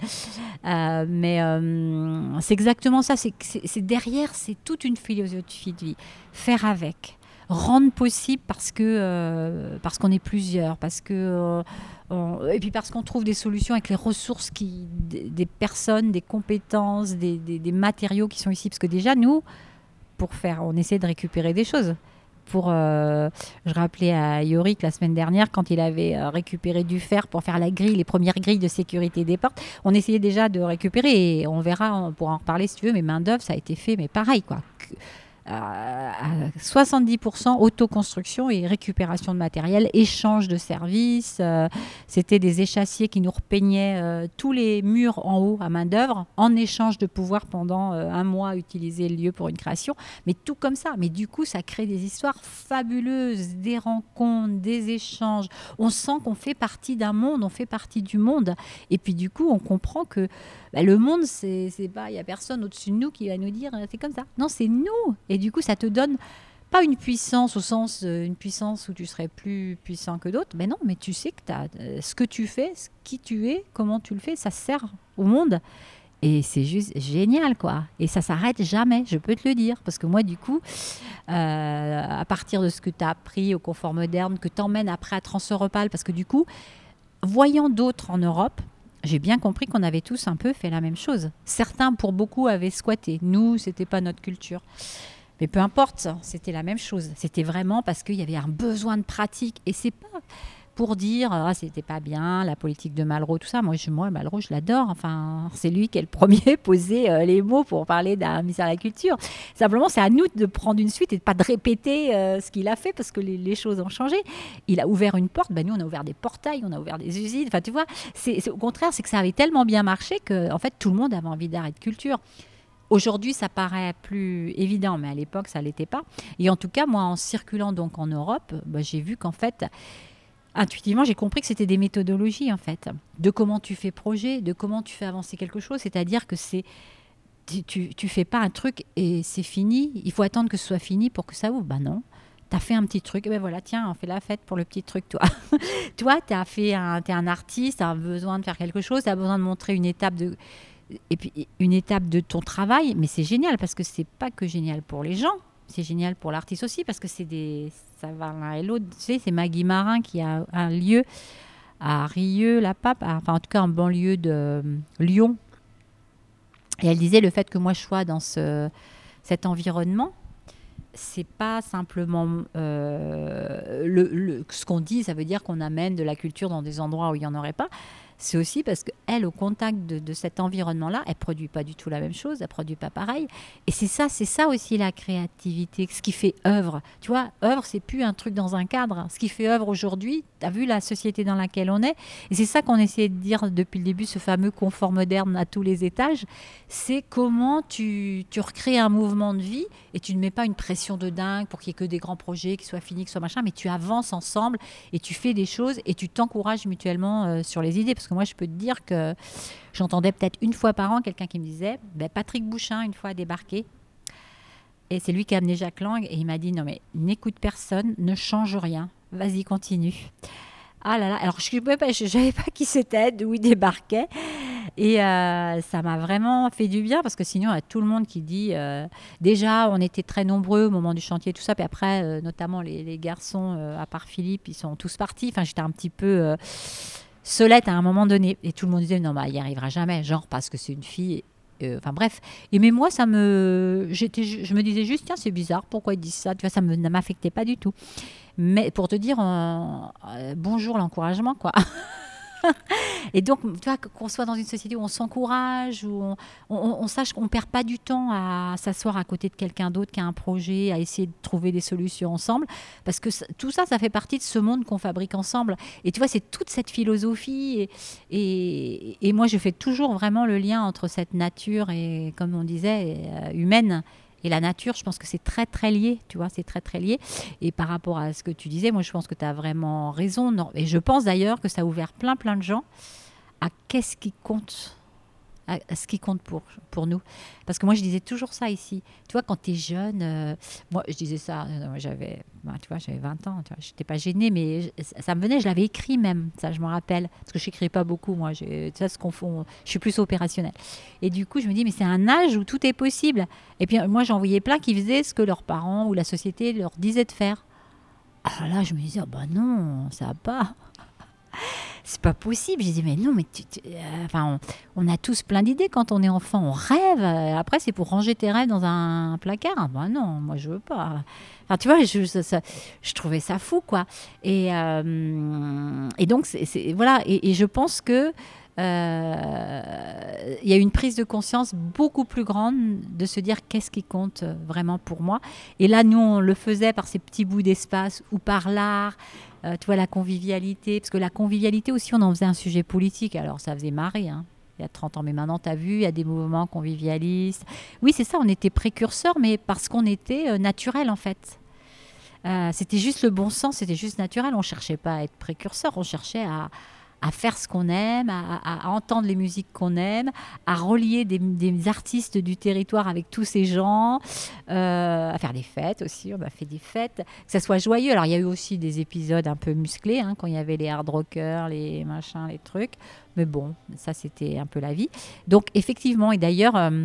[SPEAKER 4] Euh, mais euh, c'est exactement ça. C'est derrière, c'est toute une philosophie de vie. Faire avec, rendre possible parce que euh, parce qu'on est plusieurs, parce que et puis parce qu'on trouve des solutions avec les ressources qui, des, personnes, des compétences, des, des, matériaux qui sont ici. Parce que déjà nous, pour faire, on essaie de récupérer des choses pour. Euh, je rappelais à Yorick la semaine dernière, quand il avait euh, récupéré du fer pour faire la grille, les premières grilles de sécurité des portes, on essayait déjà de récupérer et on verra, on pourra en reparler si tu veux, mais main-d'œuvre, ça a été fait, mais pareil, quoi à 70% autoconstruction et récupération de matériel, échange de services. Euh, c'était des échassiers qui nous repeignaient euh, tous les murs en haut à main d'œuvre en échange de pouvoir pendant euh, un mois utiliser le lieu pour une création. Mais tout comme ça. Mais du coup, ça crée des histoires fabuleuses, des rencontres, des échanges. On sent qu'on fait partie d'un monde, on fait partie du monde. Et puis du coup, on comprend que bah, le monde, c'est pas, il y a personne au-dessus de nous qui va nous dire c'est comme ça. Non, c'est nous. Et du coup, ça te donne pas une puissance au sens euh, une puissance où tu serais plus puissant que d'autres, mais non, mais tu sais que as, euh, ce que tu fais, qui tu es, comment tu le fais, ça sert au monde. Et c'est juste génial, quoi. Et ça s'arrête jamais, je peux te le dire. Parce que moi, du coup, euh, à partir de ce que tu as appris au confort moderne, que tu emmènes après à Transeuropal, parce que du coup, voyant d'autres en Europe, j'ai bien compris qu'on avait tous un peu fait la même chose. Certains, pour beaucoup, avaient squatté. Nous, c'était pas notre culture. Mais peu importe, c'était la même chose. C'était vraiment parce qu'il y avait un besoin de pratique. Et c'est pas pour dire ah c'était pas bien la politique de Malraux tout ça. Moi je, moi Malraux je l'adore. Enfin c'est lui qui est le premier posé euh, les mots pour parler d'un ministère de la culture. Simplement c'est à nous de prendre une suite et de pas de répéter euh, ce qu'il a fait parce que les, choses ont changé. Il a ouvert une porte. Ben nous on a ouvert des portails on a ouvert des usines. Enfin tu vois c'est au contraire c'est que ça avait tellement bien marché que en fait tout le monde avait envie d'arrêter de culture. Aujourd'hui, ça paraît plus évident, mais à l'époque, ça l'était pas. Et en tout cas, moi, en circulant donc en Europe, ben, j'ai vu qu'en fait, intuitivement, j'ai compris que c'était des méthodologies, en fait, de comment tu fais projet, de comment tu fais avancer quelque chose. C'est-à-dire que c'est. Tu, tu fais pas un truc et c'est fini. Il faut attendre que ce soit fini pour que ça ouvre. Ben non. Tu as fait un petit truc, ben voilà, tiens, on fait la fête pour le petit truc, toi. toi, tu fait un, un artiste, tu besoin de faire quelque chose, tu besoin de montrer une étape de et puis une étape de ton travail, mais c'est génial parce que c'est pas que génial pour les gens, c'est génial pour l'artiste aussi parce que c'est des ça va l'un et l'autre. Tu sais, c'est Maggie Marin qui a un lieu à Rieux, la Pape, enfin en tout cas en banlieue de euh, Lyon. Et elle disait le fait que moi je sois dans ce, cet environnement, c'est pas simplement euh, ce qu'on dit, ça veut dire qu'on amène de la culture dans des endroits où il n'y en aurait pas c'est aussi parce qu'elle, au contact de, cet environnement-là, elle produit pas du tout la même chose, elle produit pas pareil. Et c'est ça, c'est ça aussi la créativité, ce qui fait œuvre. Tu vois, œuvre, c'est plus un truc dans un cadre. Ce qui fait œuvre aujourd'hui, tu as vu la société dans laquelle on est, et c'est ça qu'on essayait de dire depuis le début, ce fameux confort moderne à tous les étages, c'est comment tu, recrées un mouvement de vie et tu ne mets pas une pression de dingue pour qu'il y ait que des grands projets, qui soient finis, qui soient machin, mais tu avances ensemble et tu fais des choses et tu t'encourages mutuellement euh, sur les idées. Que moi, je peux te dire que j'entendais peut-être une fois par an quelqu'un qui me disait ben, Patrick Bouchin, une fois, débarqué. Et c'est lui qui a amené Jacques Lang et il m'a dit Non, mais n'écoute personne, ne change rien, vas-y, continue. Ah là là, alors je ne savais pas qui c'était, d'où il débarquait. Et euh, ça m'a vraiment fait du bien parce que sinon, il y a tout le monde qui dit euh, déjà, on était très nombreux au moment du chantier, tout ça. Puis après, euh, notamment les, garçons, à part Philippe, ils sont tous partis. Enfin, j'étais un petit peu solette à un moment donné. Et tout le monde disait non, bah, il n'y arrivera jamais, genre parce que c'est une fille. Enfin bref. Et mais moi, ça me, je me disais juste tiens, c'est bizarre, pourquoi ils disent ça? Tu vois, ça ne m'affectait pas du tout. Mais pour te dire bonjour l'encouragement, quoi. et donc, tu vois, qu'on soit dans une société où on s'encourage, où on, sache qu'on ne perd pas du temps à s'asseoir à côté de quelqu'un d'autre qui a un projet, à essayer de trouver des solutions ensemble, parce que tout ça, ça fait partie de ce monde qu'on fabrique ensemble. Et tu vois, c'est toute cette philosophie. Et, et, moi, je fais toujours vraiment le lien entre cette nature et, comme on disait, euh, humaine et la nature, je pense que c'est très très lié, tu vois, c'est très très lié. Et par rapport à ce que tu disais, moi je pense que tu as vraiment raison. Et je pense d'ailleurs que ça a ouvert plein plein de gens à qu'est-ce qui compte à, ce qui compte pour, pour nous. Parce que moi, je disais toujours ça ici. Tu vois, quand tu es jeune, euh, moi, je disais ça, euh, j'avais, bah, tu vois, j'avais 20 ans, je n'étais pas gênée, mais ça me venait, je l'avais écrit même, ça, je me rappelle. Parce que je n'écris pas beaucoup, moi, ça se confond, je suis plus opérationnelle. Et du coup, je me dis, mais c'est un âge où tout est possible. Et puis, moi, j'en voyais plein qui faisaient ce que leurs parents ou la société leur disaient de faire. Alors là, je me disais, oh, bah non, ça va pas c'est pas possible. Je dis, mais non, mais euh, enfin, on, a tous plein d'idées quand on est enfant, on rêve. Après, c'est pour ranger tes rêves dans un placard. Ben non, moi, je veux pas. Enfin, tu vois, je, trouvais ça fou, quoi. Et, euh, donc, voilà. Et, je pense que euh, il y a une prise de conscience beaucoup plus grande de se dire qu'est-ce qui compte vraiment pour moi. Et là, nous, on le faisait par ces petits bouts d'espace ou par l'art. Euh, tu vois, la convivialité, parce que la convivialité aussi, on en faisait un sujet politique, alors ça faisait marrer, hein, il y a 30 ans. Mais maintenant, tu as vu, il y a des mouvements convivialistes. Oui, c'est ça, on était précurseurs, mais parce qu'on était euh, naturel, en fait. Euh, c'était juste le bon sens, c'était juste naturel. On cherchait pas à être précurseur, on cherchait à, à faire ce qu'on aime, à, entendre les musiques qu'on aime, à relier des, artistes du territoire avec tous ces gens, euh, à faire des fêtes aussi. On a fait des fêtes, que ça soit joyeux. Alors il y a eu aussi des épisodes un peu musclés, hein, quand il y avait les hard rockers, les machins, les trucs. Mais bon, ça c'était un peu la vie. Donc effectivement, et d'ailleurs, euh,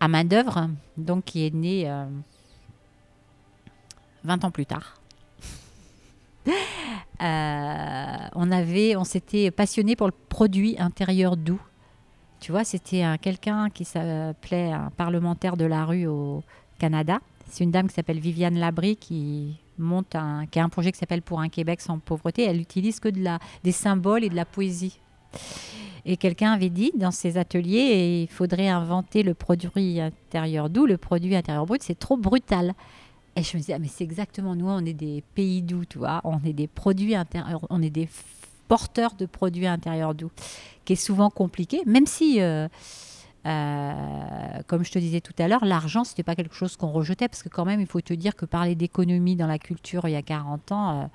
[SPEAKER 4] à main d'œuvre, donc qui est né 20 euh, ans plus tard. Euh, on avait, on s'était passionné pour le produit intérieur doux. Tu vois, c'était quelqu'un qui s'appelait un parlementaire de la rue au Canada. C'est une dame qui s'appelle Viviane Labry qui monte un, qui a un projet qui s'appelle Pour un Québec sans pauvreté. Elle utilise que de la, des symboles et de la poésie. Et quelqu'un avait dit dans ses ateliers, il faudrait inventer le produit intérieur doux, le produit intérieur brut, c'est trop brutal. Et je me disais, ah, mais c'est exactement nous, on est des pays doux, tu vois, on est des produits intérieurs, on est des porteurs de produits intérieurs doux, qui est souvent compliqué, même si, euh, euh, comme je te disais tout à l'heure, l'argent, ce n'était pas quelque chose qu'on rejetait, parce que quand même, il faut te dire que parler d'économie dans la culture il y a 40 ans, euh,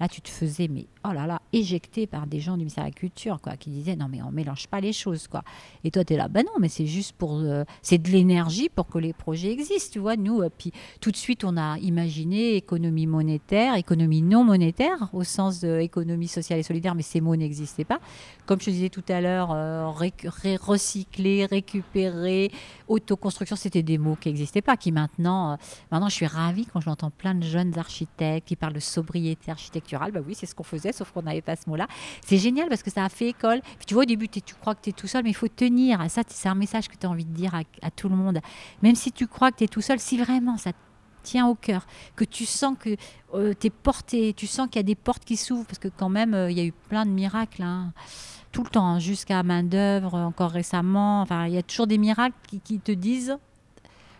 [SPEAKER 4] Là, tu te faisais, mais oh là là, éjecté par des gens du ministère de la Culture, quoi, qui disaient non, mais on mélange pas les choses, quoi. Et toi, tu es là, ben non, mais c'est juste pour. Euh, c'est de l'énergie pour que les projets existent, tu vois. Nous, euh, puis tout de suite, on a imaginé économie monétaire, économie non monétaire, au sens de économie sociale et solidaire, mais ces mots n'existaient pas. Comme je te disais tout à l'heure, euh, recycler, récupérer, autoconstruction, c'était des mots qui n'existaient pas, qui maintenant. maintenant, je suis ravie quand j'entends plein de jeunes architectes qui parlent de sobriété bah oui, c'est ce qu'on faisait, sauf qu'on n'avait pas ce mot-là. C'est génial parce que ça a fait école. tu vois, au début, tu crois que tu es tout seul, mais il faut tenir. Ça, c'est un message que tu as envie de dire à, tout le monde. Même si tu crois que tu es tout seul, si vraiment ça tient au cœur, que tu sens que euh, tu es porté, tu sens qu'il y a des portes qui s'ouvrent, parce que quand même, euh, il y a eu plein de miracles. Hein. tout le temps, hein, jusqu'à main d'œuvre, encore récemment. Enfin, il y a toujours des miracles qui te disent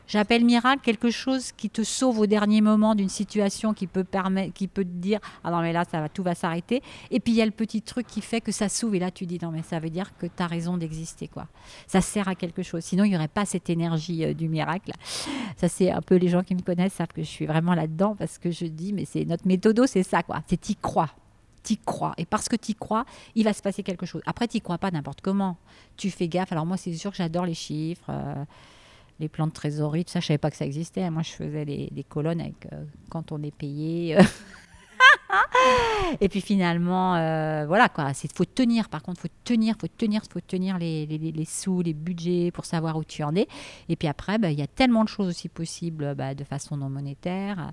[SPEAKER 4] J'appelle miracle quelque chose qui te sauve au dernier moment d'une situation qui peut, te dire Ah non, mais là, ça va, tout va s'arrêter. Et puis il y a le petit truc qui fait que ça s'ouvre. Et là, tu dis Non, mais ça veut dire que tu as raison d'exister. quoi. Ça sert à quelque chose. Sinon, il n'y aurait pas cette énergie euh, du miracle. Ça, c'est un peu les gens qui me connaissent savent que je suis vraiment là-dedans parce que je dis Mais c'est notre méthodo, c'est ça. quoi. C'est y crois t'y crois. Et parce que t'y crois, il va se passer quelque chose. Après, t'y crois pas n'importe comment. Tu fais gaffe. Alors moi, c'est sûr que j'adore les chiffres. Euh, les plans de trésorerie, tout ça, je savais pas que ça existait. Moi, je faisais des, colonnes avec euh, quand on est payé. Euh. et puis finalement, euh, voilà quoi, il faut tenir. Par contre, faut tenir, faut tenir, faut tenir les, les, sous, les budgets pour savoir où tu en es. Et puis après, bah, il y a tellement de choses aussi possibles bah, de façon non monétaire.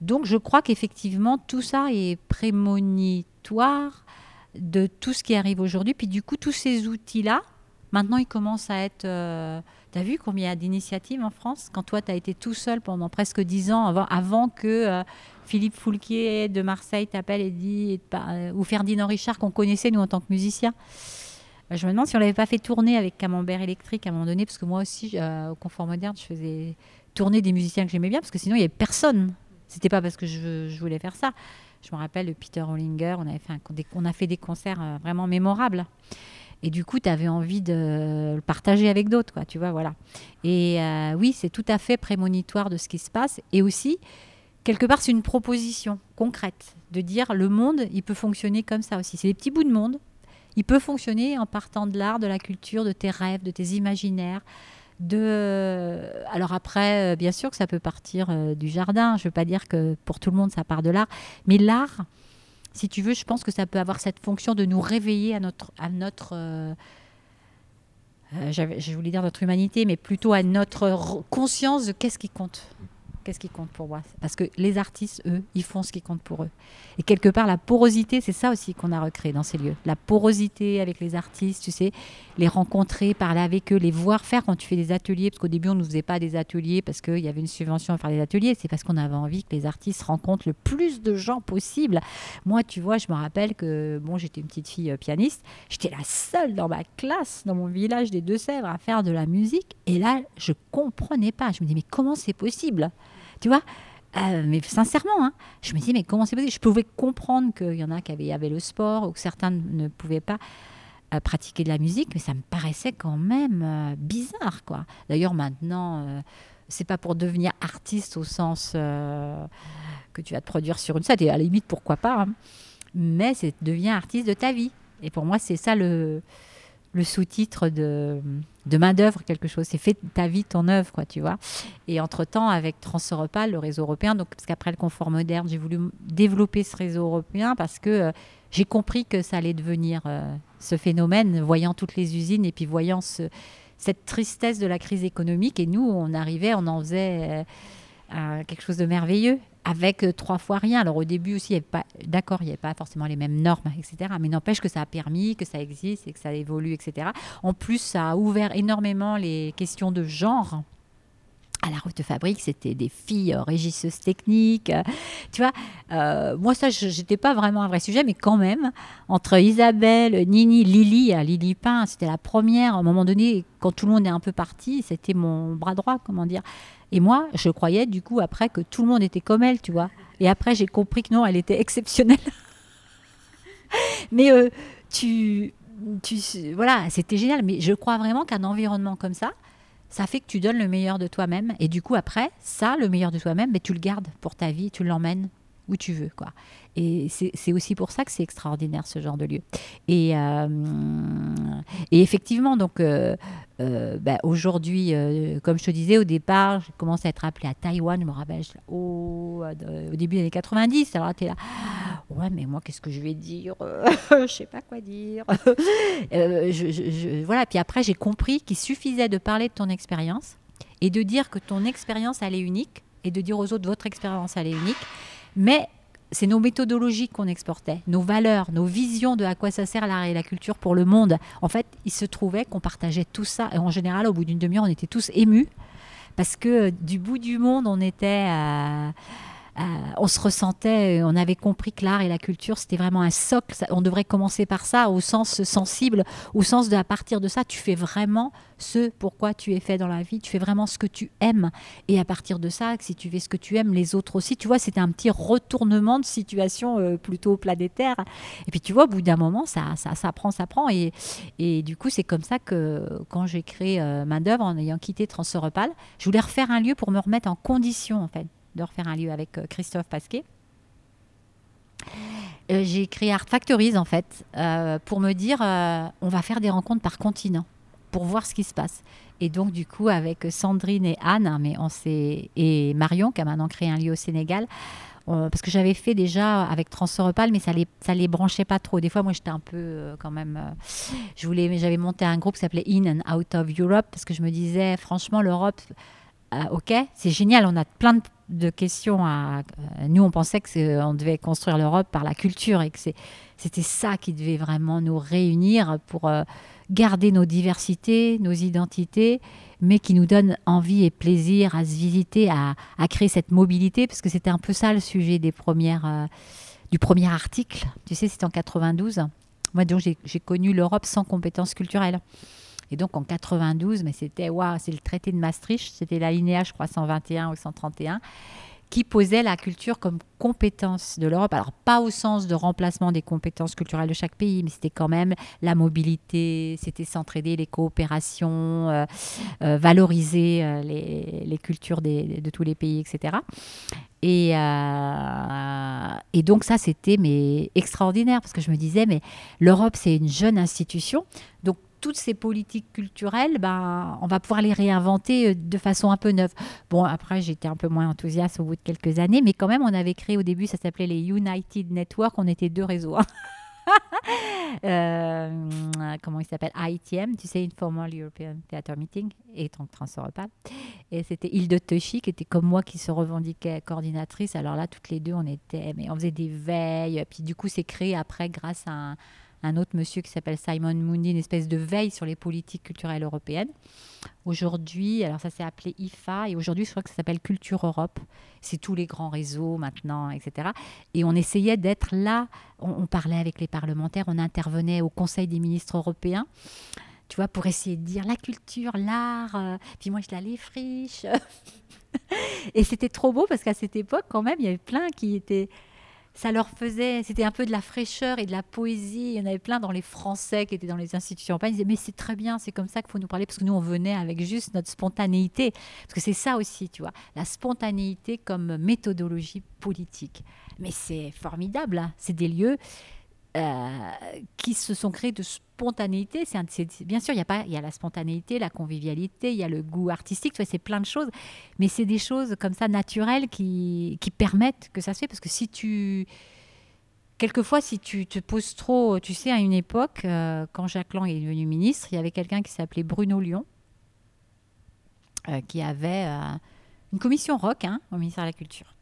[SPEAKER 4] Donc, je crois qu'effectivement, tout ça est prémonitoire de tout ce qui arrive aujourd'hui. Puis du coup, tous ces outils-là, maintenant, ils commencent à être tu as vu combien il y a d'initiatives en France Quand toi, tu as été tout seul pendant presque dix ans avant, avant que euh, Philippe Foulquier de Marseille t'appelle et dit, euh, ou Ferdinand Richard qu'on connaissait nous en tant que musiciens. Euh, je me demande si on l'avait pas fait tourner avec Camembert électrique à un moment donné, parce que moi aussi, au Confort Moderne, je faisais tourner des musiciens que j'aimais bien, parce que sinon, il n'y avait personne. C'était pas parce que je, je, voulais faire ça. Je me rappelle de Peter Hollinger, on, avait fait on a fait des concerts vraiment mémorables. Et du coup, tu avais envie de le partager avec d'autres, quoi, tu vois, voilà. Et euh, oui, c'est tout à fait prémonitoire de ce qui se passe. Et aussi, quelque part, c'est une proposition concrète de dire le monde, il peut fonctionner comme ça aussi. C'est des petits bouts de monde. Il peut fonctionner en partant de l'art, de la culture, de tes rêves, de tes imaginaires. De... Alors après, euh, bien sûr que ça peut partir euh, du jardin. Je ne veux pas dire que pour tout le monde, ça part de l'art. Mais l'art, si tu veux, je pense que ça peut avoir cette fonction de nous réveiller à notre... À notre euh, je voulais dire notre humanité, mais plutôt à notre conscience de qu'est-ce qui compte qu'est-ce qui compte pour moi? Parce que les artistes, eux, ils font ce qui compte pour eux. Et quelque part, la porosité, c'est ça aussi qu'on a recréé dans ces lieux. La porosité avec les artistes, tu sais, les rencontrer, parler avec eux, les voir faire quand tu fais des ateliers. Parce qu'au début, on ne faisait pas des ateliers parce qu'il y avait une subvention à faire des ateliers. C'est parce qu'on avait envie que les artistes rencontrent le plus de gens possible. Moi, tu vois, je me rappelle que, bon, j'étais une petite fille euh, pianiste. J'étais la seule dans ma classe, dans mon village des Deux-Sèvres, à faire de la musique. Et là, je comprenais pas. Je me dis, mais comment c'est possible? Tu vois euh, mais sincèrement, hein, je me dis, mais comment c'est possible? Je pouvais comprendre qu'il y en a qui avaient, le sport ou que certains ne pouvaient pas euh, pratiquer de la musique, mais ça me paraissait quand même euh, bizarre, quoi. D'ailleurs, maintenant, c'est pas pour devenir artiste au sens que tu vas te produire sur une scène, et à la limite, pourquoi pas, hein. mais c'est deviens artiste de ta vie. Et pour moi, c'est ça le, le sous-titre de, main-d'œuvre, quelque chose. C'est fait ta vie, ton œuvre, quoi, tu vois. Et entre-temps, avec Transeuropal, le réseau européen, donc, parce qu'après le confort moderne, j'ai voulu développer ce réseau européen parce que euh, j'ai compris que ça allait devenir euh, ce phénomène, voyant toutes les usines et puis voyant cette tristesse de la crise économique. Et nous, on arrivait, on en faisait euh, quelque chose de merveilleux avec euh, trois fois rien. Alors au début aussi, d'accord, il n'y avait pas forcément les mêmes normes, etc. Mais n'empêche que ça a permis, que ça existe et que ça évolue, etc. En plus, ça a ouvert énormément les questions de genre à la route de fabrique, c'était des filles euh, régisseuses techniques. Euh, tu vois, moi, ça, j'étais pas vraiment un vrai sujet, mais quand même, entre Isabelle, Nini, Lily, Lily Pain, c'était la première, à un moment donné, quand tout le monde est un peu parti, c'était mon bras droit, comment dire. Et moi, je croyais du coup après que tout le monde était comme elle, tu vois. Et après, j'ai compris que non, elle était exceptionnelle. Mais euh, tu, tu, voilà, c'était génial. Mais je crois vraiment qu'un environnement comme ça, ça fait que tu donnes le meilleur de toi-même. Et du coup, après, ça, le meilleur de toi-même, mais tu le gardes pour ta vie, tu l'emmènes où tu veux. quoi. Et c'est aussi pour ça que c'est extraordinaire ce genre de lieu. Et, euh, effectivement, donc euh, euh, bah, aujourd'hui, comme je te disais au départ, j'ai commencé à être appelée à Taïwan. Je me rappelle, oh, au début des années 90. Alors tu es là, ouais, mais moi, qu'est-ce que je vais dire? Je sais pas quoi dire. je, voilà. Puis après, j'ai compris qu'il suffisait de parler de ton expérience et de dire que ton expérience, elle est unique et de dire aux autres, votre expérience, elle est unique. Mais c'est nos méthodologies qu'on exportait, nos valeurs, nos visions de à quoi ça sert l'art et la culture pour le monde. En fait, il se trouvait qu'on partageait tout ça. Et en général, au bout d'une demi-heure, on était tous émus parce que du bout du monde, on était... à euh, on se ressentait, on avait compris que l'art et la culture, c'était vraiment un socle. on devrait commencer par ça, au sens sensible, au sens de à partir de ça, tu fais vraiment ce pourquoi tu es fait dans la vie, tu fais vraiment ce que tu aimes. Et à partir de ça, si tu fais ce que tu aimes, les autres aussi, tu vois, c'était un petit retournement de situation euh, plutôt planétaire. Et puis tu vois, au bout d'un moment, ça, ça, ça prend, ça prend. Et, et du coup, c'est comme ça que quand j'ai créé euh, Main d'œuvre, en ayant quitté Transeuropal, je voulais refaire un lieu pour me remettre en condition, en fait de refaire un lieu avec euh, Christophe Pasquet. Euh, j'ai créé Art Factories en fait euh, pour me dire on va faire des rencontres par continent pour voir ce qui se passe. Et donc du coup avec Sandrine et Anne, hein, mais on et Marion qui a maintenant créé un lieu au Sénégal, parce que j'avais fait déjà avec Transeuropal, mais ça les ça les branchait pas trop. Des fois, moi, j'étais un peu quand même. je voulais, j'avais monté un groupe qui s'appelait In and Out of Europe parce que je me disais, franchement, l'Europe, ok, c'est génial, on a plein de questions. Euh, nous, on pensait qu'on devait construire l'Europe par la culture et que c'était ça qui devait vraiment nous réunir pour euh, garder nos diversités, nos identités, mais qui nous donne envie et plaisir à se visiter, à, créer cette mobilité, parce que c'était un peu ça le sujet des premières, euh, du premier article. Tu sais, c'était en 92. Moi, donc, j'ai connu l'Europe sans compétences culturelles. Et donc en 92, mais c'était c'est le traité de Maastricht, c'était la linéa, je crois, 121 ou 131, qui posait la culture comme compétence de l'Europe. Alors pas au sens de remplacement des compétences culturelles de chaque pays, mais c'était quand même la mobilité, c'était s'entraider, les coopérations, euh, euh, valoriser euh, les, cultures de tous les pays, etc. Et, et donc ça, c'était mais extraordinaire parce que je me disais, mais l'Europe, c'est une jeune institution, donc toutes ces politiques culturelles, ben, on va pouvoir les réinventer euh, de façon un peu neuve. Bon, après, j'étais un peu moins enthousiaste au bout de quelques années, mais quand même, on avait créé au début, ça s'appelait les United Network, on était deux réseaux. Hein. Euh, comment il s'appelle? ITM, tu sais, Informal European Theatre Meeting, et donc pas. Et c'était Hilde Teuchy, qui était comme moi, qui se revendiquait coordinatrice. Alors là, toutes les deux, on était, mais on faisait des veilles. Puis du coup, c'est créé après grâce à un, un autre monsieur qui s'appelle Simon Mundi, une espèce de veille sur les politiques culturelles européennes. Aujourd'hui, alors ça s'est appelé IFA, et aujourd'hui, je crois que ça s'appelle Culture Europe. C'est tous les grands réseaux maintenant, etc. Et on essayait d'être là, on, parlait avec les parlementaires, on intervenait au Conseil des ministres européens tu vois, pour essayer de dire la culture, l'art, euh, puis moi je l'allais friche. et c'était trop beau parce qu'à cette époque, quand même, il y avait plein qui étaient ça leur faisait, c'était un peu de la fraîcheur et de la poésie. Il y en avait plein dans les Français qui étaient dans les institutions. Ils disaient, mais c'est très bien, c'est comme ça qu'il faut nous parler, parce que nous, on venait avec juste notre spontanéité. Parce que c'est ça aussi, tu vois, la spontanéité comme méthodologie politique. Mais c'est formidable, hein. c'est des lieux euh, qui se sont créés de spontanéité. C'est, bien sûr, il y a pas, il y a la spontanéité, la convivialité, il y a le goût artistique, c'est plein de choses, mais c'est des choses comme ça naturelles qui, permettent que ça se fait. Parce que si tu, quelquefois, si tu te poses trop, tu sais, à une époque, euh, quand Jacques Lang est devenu ministre, il y avait quelqu'un qui s'appelait Bruno Lyon, euh, qui avait une commission rock hein, au ministère de la Culture.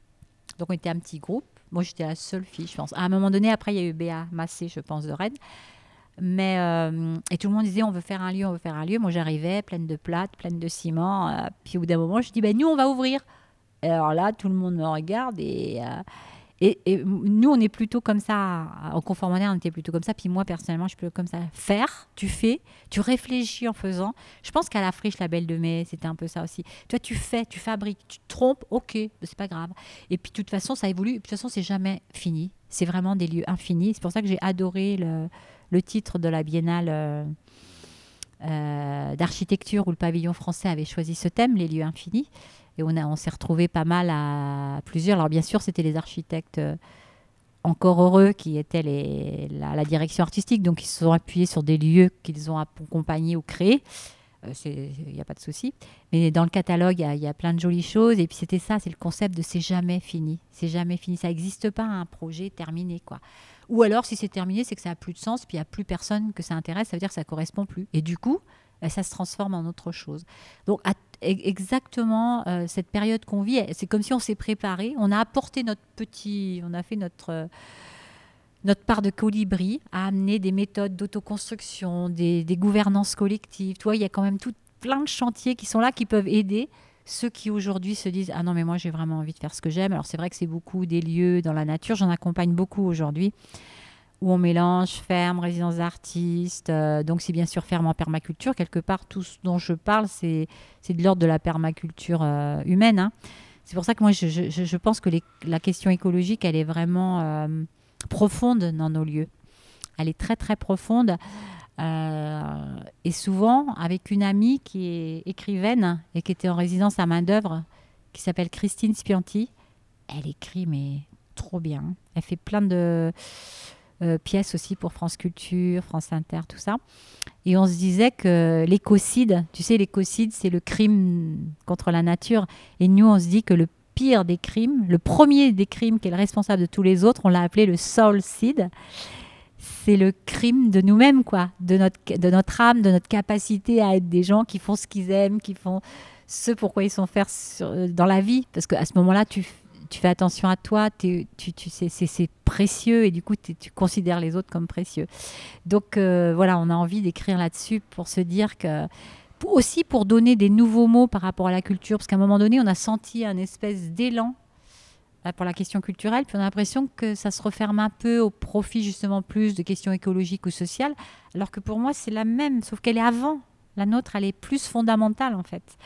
[SPEAKER 4] Donc on était un petit groupe moi, j'étais la seule fille, je pense. À un moment donné, après, il y a eu Béa Massé, je pense, de Rennes. Mais, euh, et tout le monde disait, on veut faire un lieu, on veut faire un lieu. Moi, j'arrivais pleine de plâtre, pleine de ciment. Euh, puis au bout d'un moment, je dis, ben, nous, on va ouvrir. Et alors là, tout le monde me regarde et, euh, et, nous, on est plutôt comme ça, en conformitaire, on était plutôt comme ça. Puis moi, personnellement, je suis plutôt comme ça. Faire, tu fais, tu réfléchis en faisant. Je pense qu'à la friche, la belle de mai, c'était un peu ça aussi. Toi, tu fais, tu fabriques, tu te trompes, ok, c'est pas grave. Et puis, de toute façon, ça évolue. de toute façon, c'est jamais fini. C'est vraiment des lieux infinis. C'est pour ça que j'ai adoré le, le, titre de la biennale. Euh, euh, d'architecture où le pavillon français avait choisi ce thème, les lieux infinis. Et on, on s'est retrouvé pas mal à plusieurs. Alors bien sûr, c'était les architectes euh, encore heureux qui étaient la, direction artistique. Donc ils se sont appuyés sur des lieux qu'ils ont accompagnés ou créés. Il euh, n'y a pas de souci. Mais dans le catalogue, il y, a plein de jolies choses. Et puis c'était ça, c'est le concept de c'est jamais fini. C'est jamais fini. Ça n'existe pas un projet terminé. quoi. Ou alors, si c'est terminé, c'est que ça n'a plus de sens, puis il n'y a plus personne que ça intéresse, ça veut dire que ça ne correspond plus. Et du coup, bah, ça se transforme en autre chose. Donc, à exactement euh, cette période qu'on vit. C'est comme si on s'est préparé, on a apporté notre petit, on a fait notre euh, notre part de colibri à amener des méthodes d'autoconstruction, des, gouvernances collectives. Tu il y a quand même tout plein de chantiers qui sont là, qui peuvent aider ceux qui aujourd'hui se disent ah non mais moi j'ai vraiment envie de faire ce que j'aime. Alors c'est vrai que c'est beaucoup des lieux dans la nature. J'en accompagne beaucoup aujourd'hui où on mélange ferme, résidence d'artistes. Euh, donc, c'est bien sûr ferme en permaculture. Quelque part, tout ce dont je parle, c'est de l'ordre de la permaculture euh, humaine. Hein. C'est pour ça que moi, je, je, pense que la question écologique, elle est vraiment euh, profonde dans nos lieux. Elle est très, très profonde. et souvent, avec une amie qui est écrivaine et qui était en résidence à main-d'œuvre, qui s'appelle Christine Spianti, elle écrit, mais trop bien. Elle fait plein de pièces aussi pour France Culture, France Inter, tout ça. Et on se disait que l'écocide, tu sais, l'écocide, c'est le crime contre la nature. Et nous, on se dit que le pire des crimes, le premier des crimes qui est le responsable de tous les autres, on l'a appelé le soulcide. C'est le crime de nous-mêmes, quoi, de notre, de notre âme, de notre capacité à être des gens qui font ce qu'ils aiment, qui font ce pourquoi ils sont faits dans la vie. Parce qu'à ce moment-là, tu, tu fais attention à toi, tu, c'est précieux et du coup tu considères les autres comme précieux. Donc euh, voilà, on a envie d'écrire là-dessus pour se dire que aussi pour donner des nouveaux mots par rapport à la culture, parce qu'à un moment donné, on a senti un espèce d'élan euh, pour la question culturelle, puis on a l'impression que ça se referme un peu au profit justement plus de questions écologiques ou sociales, alors que pour moi c'est la même, sauf qu'elle est avant La nôtre, elle est plus fondamentale en fait.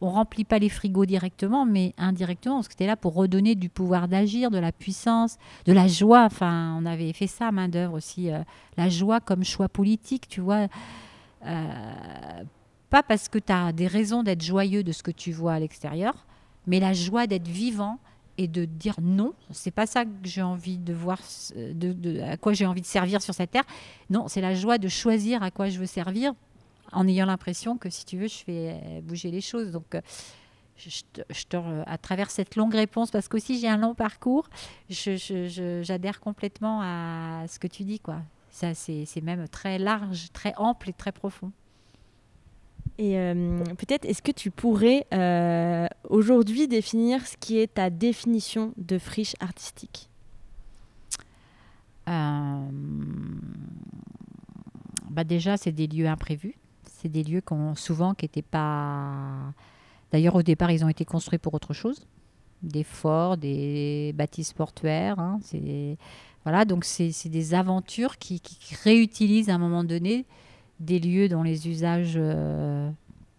[SPEAKER 4] On remplit pas les frigos directement, mais indirectement, parce que c'était là pour redonner du pouvoir d'agir, de la puissance, de la joie. Enfin, on avait fait ça à main d'œuvre aussi, euh, la joie comme choix politique, tu vois. Euh, pas parce que tu as des raisons d'être joyeux de ce que tu vois à l'extérieur, mais la joie d'être vivant et de dire non, c'est pas ça que j'ai envie de voir, de, à quoi j'ai envie de servir sur cette terre. Non, c'est la joie de choisir à quoi je veux servir en ayant l'impression que si tu veux, je fais bouger les choses. Donc, euh, je, te, à travers cette longue réponse, parce qu'aussi j'ai un long parcours, j'adhère complètement à ce que tu dis. quoi. Ça, c'est même très large, très ample et très profond.
[SPEAKER 3] Et euh, peut-être, est-ce que tu pourrais euh, aujourd'hui définir ce qui est ta définition de friche artistique?
[SPEAKER 4] Euh, bah Déjà, c'est des lieux imprévus. C'est des lieux qu'on souvent qui n'étaient pas. D'ailleurs, au départ, ils ont été construits pour autre chose. Des forts, des bâtisses portuaires. Hein. Voilà, donc c'est des aventures qui, qui réutilisent à un moment donné des lieux dont les usages euh,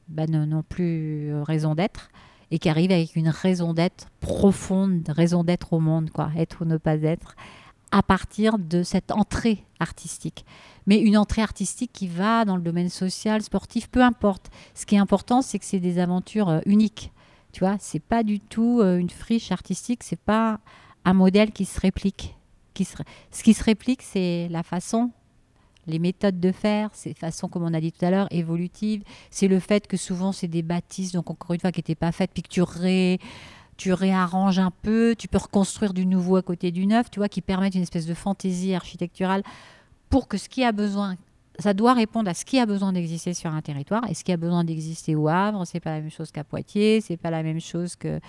[SPEAKER 4] bah, n'ont plus raison d'être et qui arrivent avec une raison d'être profonde, raison d'être au monde, quoi, être ou ne pas être, à partir de cette entrée artistique. Mais une entrée artistique qui va dans le domaine social, sportif, peu importe. Ce qui est important, c'est que c'est des aventures euh, uniques. Tu vois, c'est pas du tout euh, une friche artistique, c'est pas un modèle qui se réplique. Ce qui se réplique, c'est la façon les méthodes de faire, ces façons, comme on a dit tout à l'heure, évolutives. C'est le fait que souvent, c'est des bâtisses, donc encore une fois, qui n'étaient pas faites, puis que tu, tu réarranges un peu, tu peux reconstruire du nouveau à côté du neuf, tu vois, qui permettent une espèce de fantaisie architecturale pour que ce qui a besoin, ça doit répondre à ce qui a besoin d'exister sur un territoire. Et ce qui a besoin d'exister au Havre, c'est pas la même chose qu'à Poitiers, c'est pas la même chose que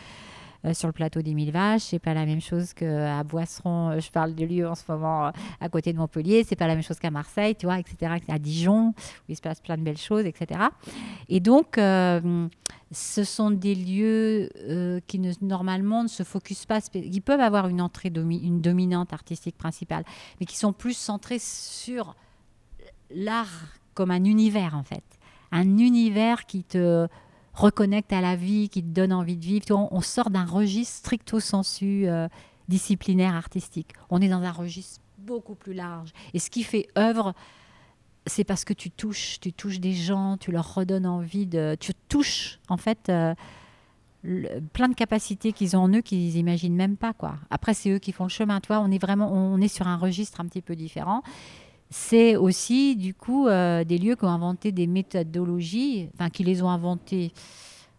[SPEAKER 4] euh, sur le plateau des Mille Vaches. C'est pas la même chose qu'à Boisseron. Euh, je parle de lieu en ce moment euh, à côté de Montpellier. C'est pas la même chose qu'à Marseille, tu vois, etc. À Dijon, où il se passe plein de belles choses, etc. Et donc, ce sont des lieux qui normalement ne se focusent pas, qui peuvent avoir une entrée, une dominante artistique principale, mais qui sont plus centrés sur l'art comme un univers en fait. Un univers qui te reconnecte à la vie, qui te donne envie de vivre. On, sort d'un registre stricto sensu euh, disciplinaire artistique. On est dans un registre beaucoup plus large. Et ce qui fait œuvre, c'est parce que tu touches, tu touches des gens, tu leur redonnes envie de, tu touches en fait euh, plein de capacités qu'ils ont en eux qu'ils n'imaginent même pas quoi. Après c'est eux qui font le chemin. Toi, on est vraiment, on est sur un registre un petit peu différent c'est aussi du coup euh, des lieux qui ont inventé des méthodologies, enfin qui les ont inventées.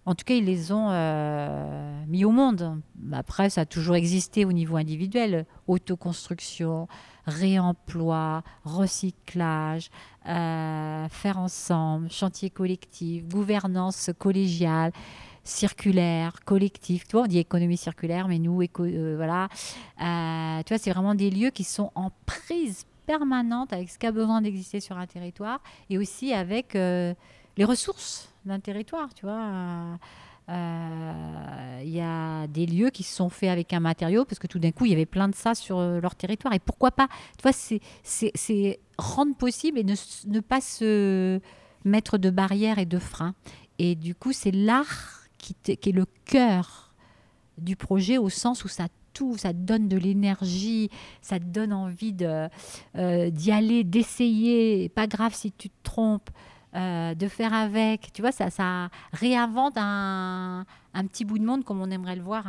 [SPEAKER 4] En tout cas, ils les ont euh, mis au monde. Après, ça a toujours existé au niveau individuel. Autoconstruction, réemploi, recyclage, euh, faire ensemble, chantier collectif, gouvernance collégiale circulaire, collectif. Tu vois, on dit économie circulaire, mais nous, voilà. tu vois, c'est vraiment des lieux qui sont en prise permanente avec ce qui a besoin d'exister sur un territoire et aussi avec euh, les ressources d'un territoire, tu vois. Euh, il y a des lieux qui se sont faits avec un matériau parce que tout d'un coup, il y avait plein de ça sur euh, leur territoire. Et pourquoi pas Tu vois, c'est rendre possible et ne, ne, pas se mettre de barrières et de freins. Et du coup, c'est l'art qui, qui, est le cœur du projet au sens où ça tout, ça te donne de l'énergie, ça te donne envie de, euh, d'y aller, d'essayer, pas grave si tu te trompes, euh, de faire avec. Tu vois, ça, ça réinvente un, petit bout de monde comme on aimerait le voir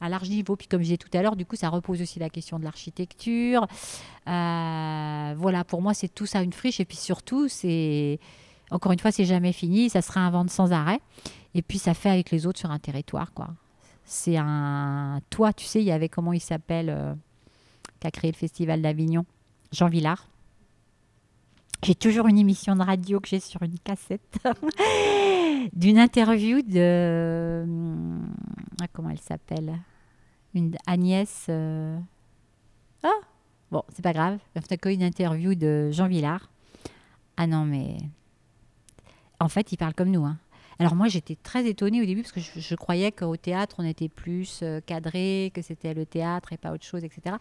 [SPEAKER 4] à large niveau. Puis comme je disais tout à l'heure, du coup, ça repose aussi la question de l'architecture. Euh, voilà, pour moi, c'est tout ça une friche. Et puis surtout, c'est... Encore une fois, c'est jamais fini, ça se réinvente sans arrêt. Et puis, ça fait avec les autres sur un territoire, quoi. C'est un. Toi, tu sais, il y avait comment il s'appelle, euh, qui a créé le Festival d'Avignon Jean Villard. J'ai toujours une émission de radio que j'ai sur une cassette d'une interview de. Ah, comment elle s'appelle Une Agnès. Euh, ah Bon, c'est pas grave. Une interview de Jean Villard? Ah non, mais. En fait, il parle comme nous. Hein. Alors moi, j'étais très étonnée au début parce que je, croyais qu'au théâtre, on était plus euh, cadré, que c'était le théâtre et pas autre chose, etc.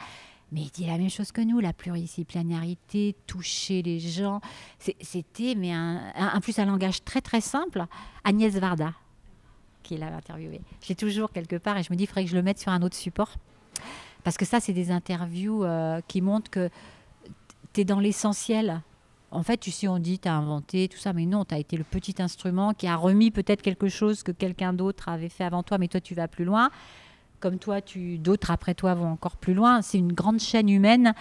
[SPEAKER 4] mais il dit la même chose que nous, la pluridisciplinarité, toucher les gens. C'était, mais un, plus un langage très très simple. Agnès Varda, qui l'a interviewé. J'ai toujours quelque part et je me dis, il faudrait que je le mette sur un autre support. Parce que ça, c'est des interviews euh, qui montrent que tu es dans l'essentiel. En fait, tu sais, on dit, tu as inventé tout ça, mais non, tu as été le petit instrument qui a remis peut-être quelque chose que quelqu'un d'autre avait fait avant toi, mais toi, tu vas plus loin comme toi, tu, d'autres après toi vont encore plus loin. C'est une grande chaîne humaine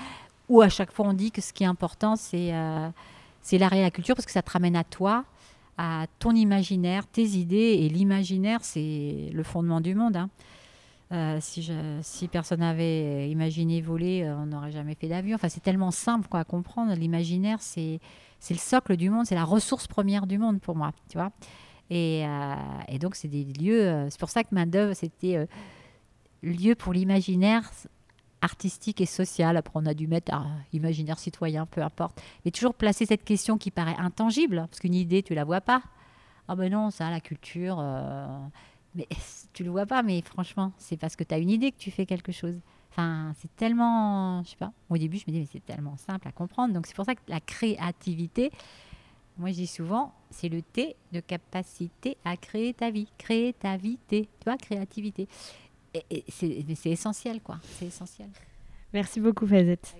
[SPEAKER 4] où à chaque fois on dit que ce qui est important, c'est euh, c'est l'art et la culture parce que ça te ramène à toi, à ton imaginaire, tes idées. Et l'imaginaire, c'est le fondement du monde. Hein. Euh, si, personne n'avait imaginé voler, euh, on n'aurait jamais fait d'avion. Enfin, c'est tellement simple à comprendre. L'imaginaire, c'est le socle du monde, c'est la ressource première du monde pour moi. Tu vois et, et donc, c'est des lieux. c'est pour ça que Main d'œuvre, c'était lieu pour l'imaginaire artistique et social. Après, on a dû mettre ah, imaginaire citoyen, peu importe. Mais toujours placer cette question qui paraît intangible, parce qu'une idée, tu la vois pas. Ah ben non, ça, la culture, euh, mais tu le vois pas, mais franchement, c'est parce que tu as une idée que tu fais quelque chose. Enfin, c'est tellement, je sais pas, au début, je me dis, mais c'est tellement simple à comprendre. Donc, c'est pour ça que la créativité, moi, je dis souvent, c'est le T de capacité à créer ta vie. Créer ta vie, T, tu vois, créativité c'est essentiel, quoi. C'est essentiel.
[SPEAKER 3] Merci beaucoup, Fazette.